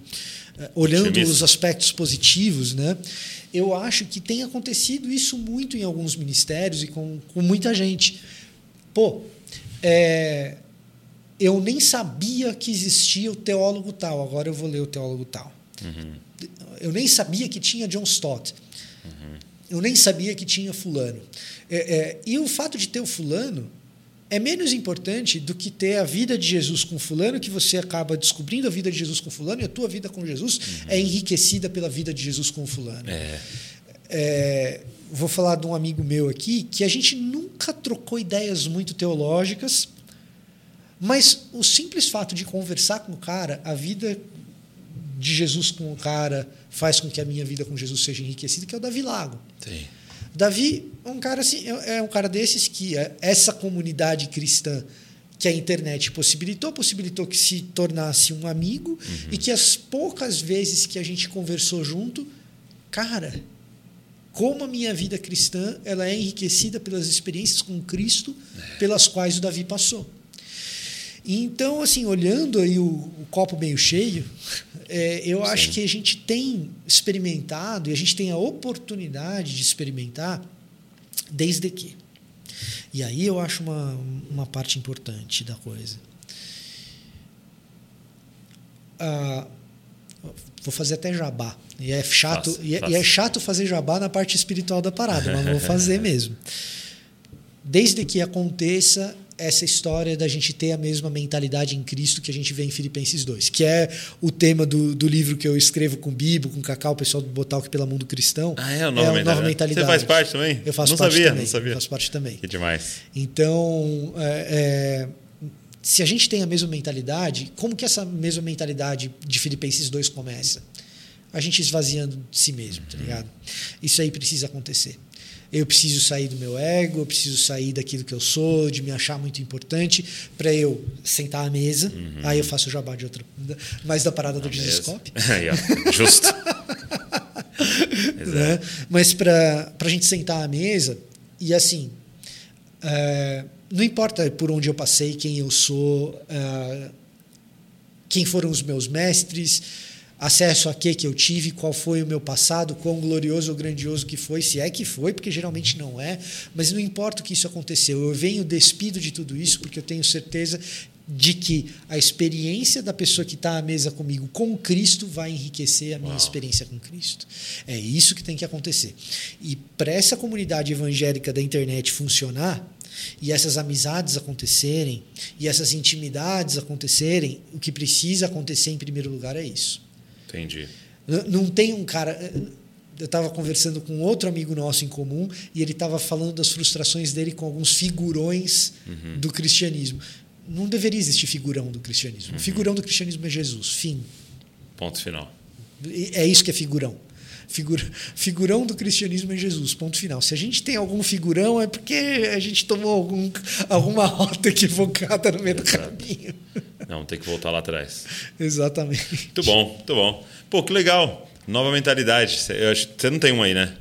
eh, olhando Otimista. os aspectos positivos, né? Eu acho que tem acontecido isso muito em alguns ministérios e com, com muita gente. Pô, é, eu nem sabia que existia o teólogo tal, agora eu vou ler o teólogo tal. Eu nem sabia que tinha John Stott. Eu nem sabia que tinha fulano. É, é, e o fato de ter o fulano é menos importante do que ter a vida de Jesus com fulano, que você acaba descobrindo a vida de Jesus com fulano, e a tua vida com Jesus é enriquecida pela vida de Jesus com fulano. É. É, vou falar de um amigo meu aqui que a gente nunca trocou ideias muito teológicas, mas o simples fato de conversar com o cara, a vida de Jesus com o cara faz com que a minha vida com Jesus seja enriquecida, que é o Davi Lago. Sim. Davi é um cara assim, é é um cara desses que é, essa comunidade cristã que a internet possibilitou, possibilitou que se tornasse um amigo e que as poucas vezes que a gente conversou junto, cara, como a minha vida cristã ela é enriquecida pelas experiências com Cristo pelas quais o Davi passou. E Então, assim, olhando aí o, o copo meio cheio, é, eu acho Sim. que a gente tem experimentado e a gente tem a oportunidade de experimentar desde que. E aí eu acho uma, uma parte importante da coisa. Ah, vou fazer até jabá. E é chato, Faça, e, é, faça. e é chato fazer jabá na parte espiritual da parada, mas vou fazer mesmo. Desde que aconteça essa história da gente ter a mesma mentalidade em Cristo que a gente vê em Filipenses 2, que é o tema do, do livro que eu escrevo com o Bibo, com o Cacau, o pessoal do Botalk pelo Mundo Cristão. Ah, é o Nova, Nova mentalidade. Mentalidade. Você faz parte também? Eu faço não parte sabia, também. Não sabia. Faço parte também. Que demais. Então, é, é, se a gente tem a mesma mentalidade, como que essa mesma mentalidade de Filipenses 2 começa? A gente esvaziando de si mesmo, tá ligado? Isso aí precisa acontecer. Eu preciso sair do meu ego, eu preciso sair daquilo que eu sou, de me achar muito importante, para eu sentar à mesa. Aí eu faço o jabá de outra. Mais da parada do Discoscope. Justo. né? Mas para a gente sentar à mesa e assim, é, não importa por onde eu passei, quem eu sou, é, quem foram os meus mestres, acesso a que que eu tive, qual foi o meu passado, quão glorioso ou grandioso que foi, se é que foi, porque geralmente não é, mas não importa o que isso aconteceu. Eu venho despido de tudo isso porque eu tenho certeza de que a experiência da pessoa que está à mesa comigo com Cristo vai enriquecer a minha Uau. experiência com Cristo. É isso que tem que acontecer. E para essa comunidade evangélica da internet funcionar, e essas amizades acontecerem, e essas intimidades acontecerem, o que precisa acontecer em primeiro lugar é isso. Entendi. Não tem um cara. Eu estava conversando com outro amigo nosso em comum e ele estava falando das frustrações dele com alguns figurões do cristianismo. Não deveria existir figurão do cristianismo. O figurão do cristianismo é Jesus. Fim. Ponto final. É isso que é figurão. Figura, figurão do cristianismo é Jesus, ponto final. Se a gente tem algum figurão, é porque a gente tomou algum, alguma rota equivocada no meio do caminho. Não, tem que voltar lá atrás. Exatamente. Muito bom, muito bom. Pô, que legal. Nova mentalidade. Você não tem um aí, né?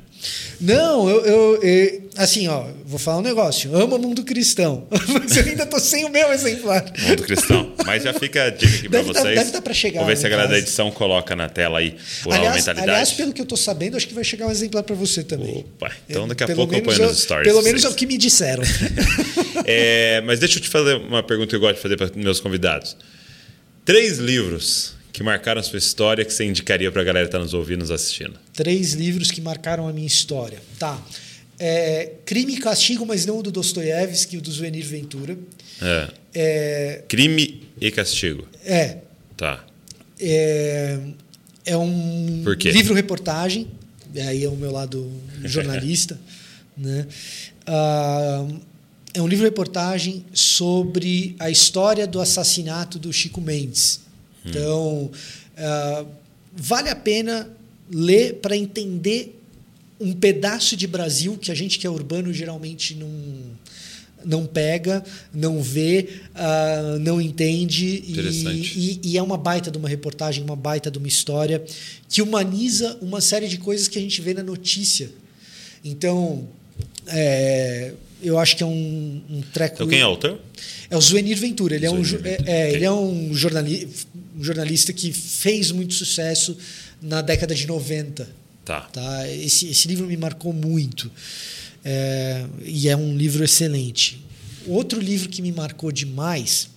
Não, eu, eu, eu- assim, ó, vou falar um negócio. Amo o mundo cristão, mas eu ainda tô sem o meu exemplar. Mundo cristão. Mas já fica a dica aqui pra Deve tá- vocês. deve tá pra chegar, Vou ver se a galera da edição coloca na tela aí por Aliás, mentalidade. aliás, pelo que eu tô sabendo, acho que vai chegar um exemplar para você também. Opa, então daqui a Pelo pouco eu ponho nos stories. Pelo menos é o que me disseram. É, mas deixa eu te fazer uma pergunta que eu gosto de fazer para meus convidados. Três livros que marcaram a sua história que você indicaria para a galera que está nos ouvindo, nos assistindo. Três livros que marcaram a minha história. Tá. É, Crime e Castigo, mas não o do Dostoiévski, o do Zuenir Ventura. É. É, Crime e Castigo. é, Tá. é, é um livro-reportagem, aí é o meu lado jornalista, né? Ah, é um livro-reportagem sobre a história do assassinato do Chico Mendes. Então, ah, vale a pena ler para entender um pedaço de Brasil que a gente que é urbano geralmente não não pega, não vê, ah, não entende e, Interessante. e, e é uma baita de uma reportagem, uma baita de uma história que humaniza uma série de coisas que a gente vê na notícia. Então, é, eu acho que é um, um treco. Então quem é o autor? É o Zuenir Ventura. Ele é, um, Zuenir é, Ventura, é, ok. ele é um, jornali um jornalista que fez muito sucesso na década de 90. Tá. Tá? Esse, esse livro me marcou muito. É, e é um livro excelente. Outro livro que me marcou demais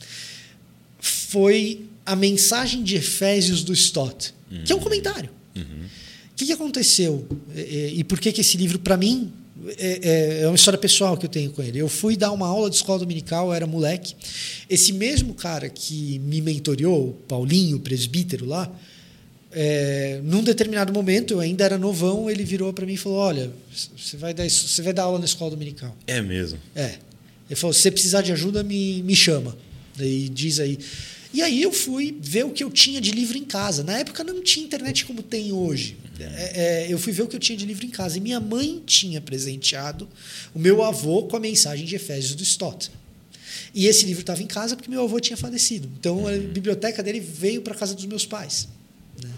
foi A Mensagem de Efésios do Stott, que é um comentário. O que, que aconteceu? E, e- e por que, que esse livro, para mim, é, é- é uma história pessoal que eu tenho com ele. Eu fui dar uma aula de escola dominical, eu era moleque. Esse mesmo cara que me mentoreou, o Paulinho, o presbítero lá, é, num determinado momento, eu ainda era novão, ele virou para mim e falou: Olha, você vai, dar, você vai dar aula na escola dominical. É mesmo. É. Ele falou: se você precisar de ajuda, me, me chama. Daí diz aí. E aí eu fui ver o que eu tinha de livro em casa. Na época não tinha internet como tem hoje. É, é, eu fui ver o que eu tinha de livro em casa. E minha mãe tinha presenteado o meu avô com a mensagem de Efésios do Stott. E esse livro estava em casa porque meu avô tinha falecido. Então a biblioteca dele veio para casa dos meus pais. né?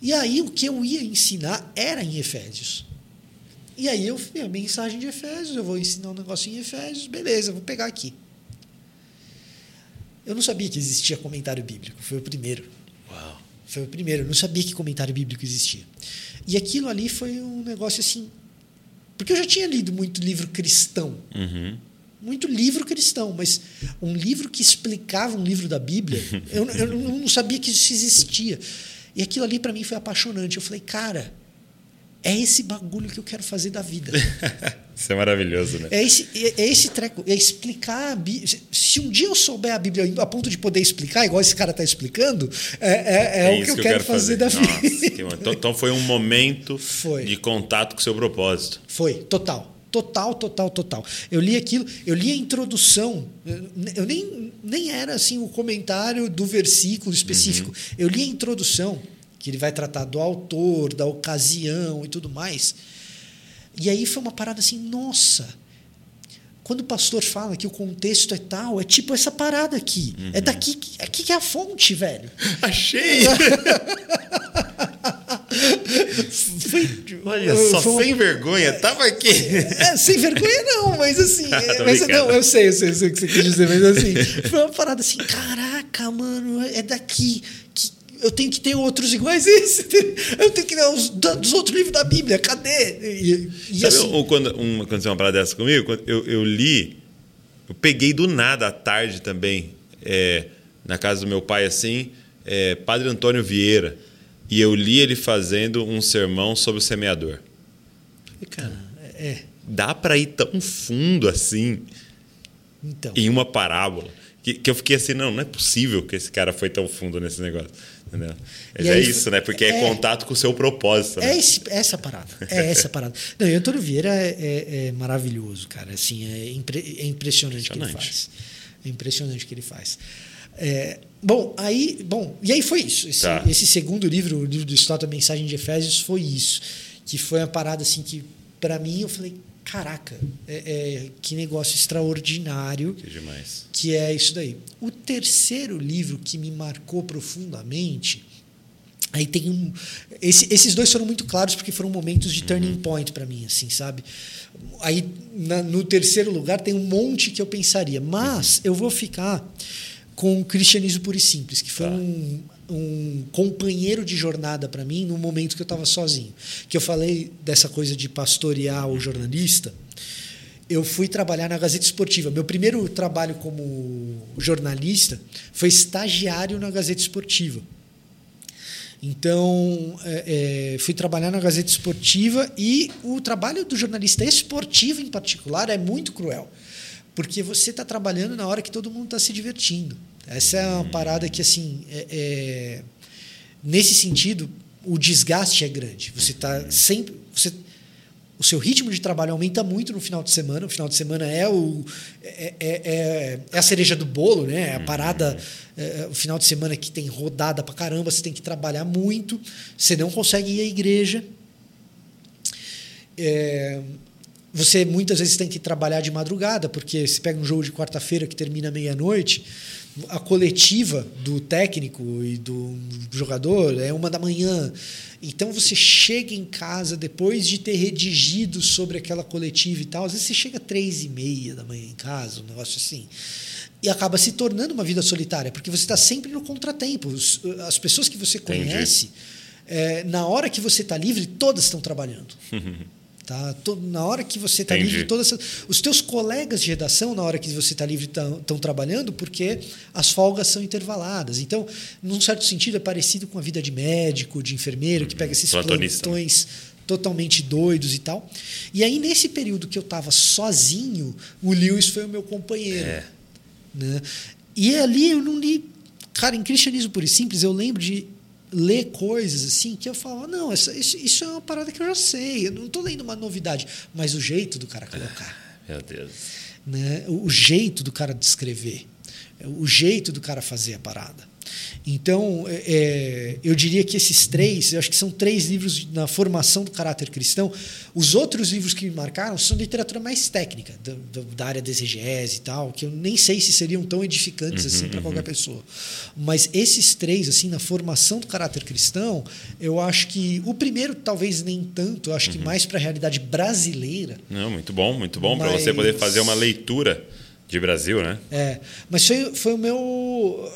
E aí o que eu ia ensinar era em Efésios. E aí eu fui a mensagem de Efésios, eu vou ensinar um negócio em Efésios, beleza, vou pegar aqui. Eu não sabia que existia comentário bíblico, foi o primeiro. Uau. Foi o primeiro, eu não sabia que comentário bíblico existia. E aquilo ali foi um negócio assim. Porque eu já tinha lido muito livro cristão, Uhum. muito livro cristão, mas um livro que explicava um livro da Bíblia, eu, eu não sabia que isso existia. E aquilo ali para mim foi apaixonante. Eu falei, cara, é esse bagulho que eu quero fazer da vida. Isso é maravilhoso, né? É esse, é, é esse treco, é explicar a Bíblia. Se- um dia eu souber a Bíblia a ponto de poder explicar, igual esse cara está explicando, é, é- é o que isso eu quero fazer, da vida. Nossa, que bom. então, então foi um momento Foi. de contato com o seu propósito. Foi, total. Total, total, total. Eu li aquilo, eu li a introdução, eu- eu nem, nem era assim o comentário do versículo específico. Eu li a introdução, que ele vai tratar do autor, da ocasião e tudo mais. E aí foi uma parada assim, nossa. Quando o pastor fala que o contexto é tal, é tipo essa parada aqui. É daqui, que- aqui que é a fonte, velho. Achei! Foi, Olha só, foi sem vergonha, tava aqui. É, sem vergonha não, mas assim. Tô mas, não, eu sei, eu sei, eu sei o que você quis dizer, mas assim, foi uma parada assim, caraca, mano, é daqui eu tenho que ter outros iguais a esse. Eu tenho que ler os dos outros livros da Bíblia. Cadê? E, e Sabe assim, quando uma, aconteceu uma parada dessa comigo? Eu, eu li, eu peguei do nada à tarde também, é, na casa do meu pai, assim, é, Padre Antônio Vieira. E eu li ele fazendo um sermão sobre o semeador. E, cara, é. dá para ir tão fundo assim então. em uma parábola que, que eu fiquei assim, não, não é possível que esse cara foi tão fundo nesse negócio. Mas é isso, né? Porque é, é, contato com o seu propósito. Né? É esse, essa parada. É essa parada. Não, e Antônio Vieira é, é, é, maravilhoso, cara. Assim, é, impre, é impressionante o que ele faz. É impressionante o que ele faz. É, bom, aí, bom, e aí foi isso. Esse, tá. esse segundo livro, o livro do Stott, a Mensagem de Efésios, foi isso. Que foi uma parada assim que, para mim, eu falei, caraca, é, é, que negócio extraordinário. Que demais. Que é isso daí. O terceiro livro que me marcou profundamente. Aí tem um. Esse, esses dois foram muito claros porque foram momentos de turning uhum. point para mim, assim, sabe? Aí na, no terceiro lugar tem um monte que eu pensaria, mas uhum. eu vou ficar com o Cristianismo Puro e Simples, que foi tá. um um companheiro de jornada para mim no momento que eu estava sozinho. Que eu falei dessa coisa de pastorear o jornalista. Eu fui trabalhar na Gazeta Esportiva. Meu primeiro trabalho como jornalista foi estagiário na Gazeta Esportiva. Então, é, é, fui trabalhar na Gazeta Esportiva e o trabalho do jornalista esportivo, em particular, é muito cruel. Porque você está trabalhando na hora que todo mundo está se divertindo. Essa é uma parada que, assim, é, é, nesse sentido, o desgaste é grande. Você está sempre. Você, o seu ritmo de trabalho aumenta muito no final de semana. O final de semana é, o, é, é, é, é a cereja do bolo, né? É a parada. É, é, o final de semana que tem rodada pra caramba, você tem que trabalhar muito, você não consegue ir à igreja. É, você muitas vezes tem que trabalhar de madrugada, porque você pega um jogo de quarta-feira que termina meia-noite, a coletiva do técnico e do jogador é uma da manhã. Então você chega em casa depois de ter redigido sobre aquela coletiva e tal, às vezes você chega três e meia da manhã em casa, um negócio assim. E acaba se tornando uma vida solitária, porque você está sempre no contratempo. As pessoas que você conhece, é, na hora que você está livre, todas estão trabalhando. Tá? Na hora que você está livre, todas os teus colegas de redação, na hora que você está livre, estão trabalhando porque as folgas são intervaladas. Então, num certo sentido, é parecido com a vida de médico, de enfermeiro, que pega esses Platonista. plantões totalmente doidos e tal. E aí, nesse período que eu estava sozinho, o Lewis foi o meu companheiro. É. Né? E ali eu não li. Cara, em Cristianismo Puro e Simples, eu lembro de ler coisas assim que eu falava, não, isso, isso é uma parada que eu já sei, eu não estou lendo uma novidade, mas o jeito do cara colocar. Meu Deus. Né? O, o jeito do cara descrever, o jeito do cara fazer a parada. Então, é, é, eu diria que esses três, eu acho que são três livros na formação do caráter cristão. Os outros livros que me marcaram são literatura mais técnica, da, da área da exegese e tal, que eu nem sei se seriam tão edificantes uhum, assim para uhum. qualquer pessoa. Mas esses três, assim, na formação do caráter cristão, eu acho que o primeiro talvez nem tanto, eu acho uhum. que mais para a realidade brasileira. Não, muito bom, muito bom mas... para você poder fazer uma leitura de Brasil, né? É, mas foi, foi o meu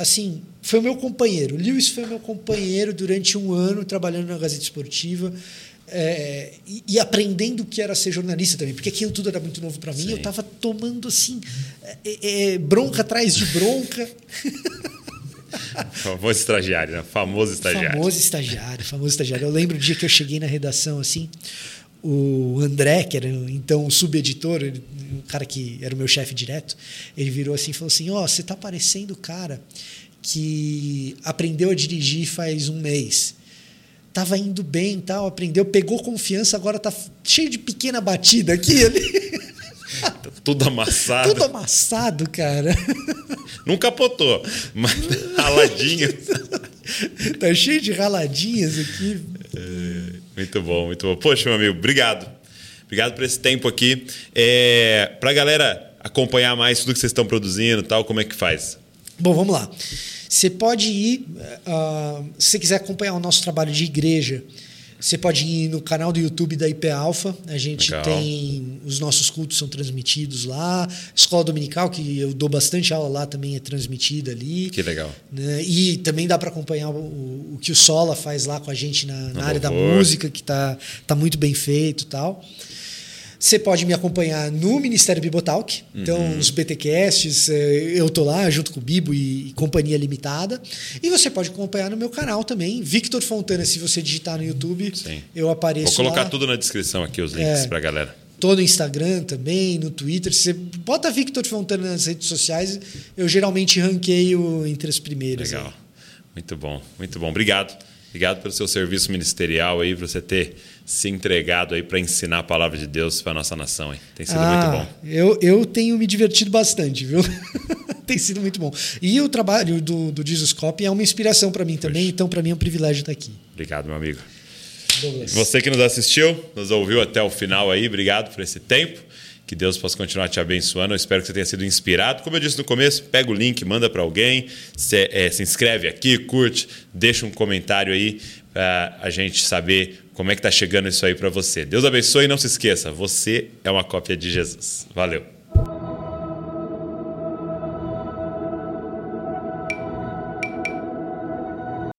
assim, foi o meu companheiro. Lewis foi meu companheiro durante um ano trabalhando na Gazeta Esportiva. É, e, e, aprendendo o que era ser jornalista também, porque aquilo tudo era muito novo para mim. Sim. Eu estava tomando assim é, é, bronca atrás de bronca. famoso estagiário, né? Famoso estagiário. Famoso estagiário, famoso estagiário. Eu lembro o dia que eu cheguei na redação assim, o André, que era então o subeditor, o cara que era o meu chefe direto, ele virou assim e falou assim: Ó, oh, você tá parecendo o cara que aprendeu a dirigir faz um mês. Tava indo bem tal, aprendeu, pegou confiança, agora tá cheio de pequena batida aqui ali. Tá tudo amassado. Tudo amassado, cara. Não capotou, mas raladinho. tá cheio de raladinhas aqui. É, muito bom, muito bom. Poxa, meu amigo, obrigado. Obrigado por esse tempo aqui. É, Para a galera acompanhar mais tudo que vocês estão produzindo tal, como é que faz? Bom, vamos lá. Você pode ir, uh, se você quiser acompanhar o nosso trabalho de igreja, Você pode ir no canal do YouTube da IP Alpha. A gente Legal. tem. Os nossos cultos são transmitidos lá. Escola Dominical, que eu dou bastante aula lá, também é transmitida ali. Que legal. né? E também dá para acompanhar o, o que o Sola faz lá com a gente na, na área da música, que tá, tá muito bem feito e tal. Você pode me acompanhar no Ministério Bibotalk. Então, Uhum. os BTcasts, eh, eu tô lá junto com o Bibo e, e Companhia Limitada. E você pode acompanhar no meu canal também, Victor Fontana. Se você digitar no YouTube, Sim. eu apareço Vou colocar lá. tudo na descrição aqui, os links É. pra galera. Tô no Instagram também, no Twitter. Você bota Victor Fontana nas redes sociais, eu geralmente ranqueio entre as primeiras. Legal. aí. Muito bom, muito bom. Obrigado. Obrigado pelo seu serviço ministerial aí, por você ter se entregado aí para ensinar a palavra de Deus para nossa nação. Hein? Tem sido muito Ah, bom. Eu, eu tenho me divertido bastante, viu? Tem sido muito bom. E o trabalho do, do Jesus Cop é uma inspiração para mim também, então para mim é um privilégio estar aqui. Obrigado, meu amigo. Douglas. Você que nos assistiu, nos ouviu até o final aí, obrigado por esse tempo. Que Deus possa continuar te abençoando. Eu espero que você tenha sido inspirado. Como eu disse no começo, pega o link, manda para alguém, se, eh, se inscreve aqui, curte, deixa um comentário aí para a gente saber como é que tá chegando isso aí para você. Deus abençoe e não se esqueça, você é uma cópia de Jesus. Valeu.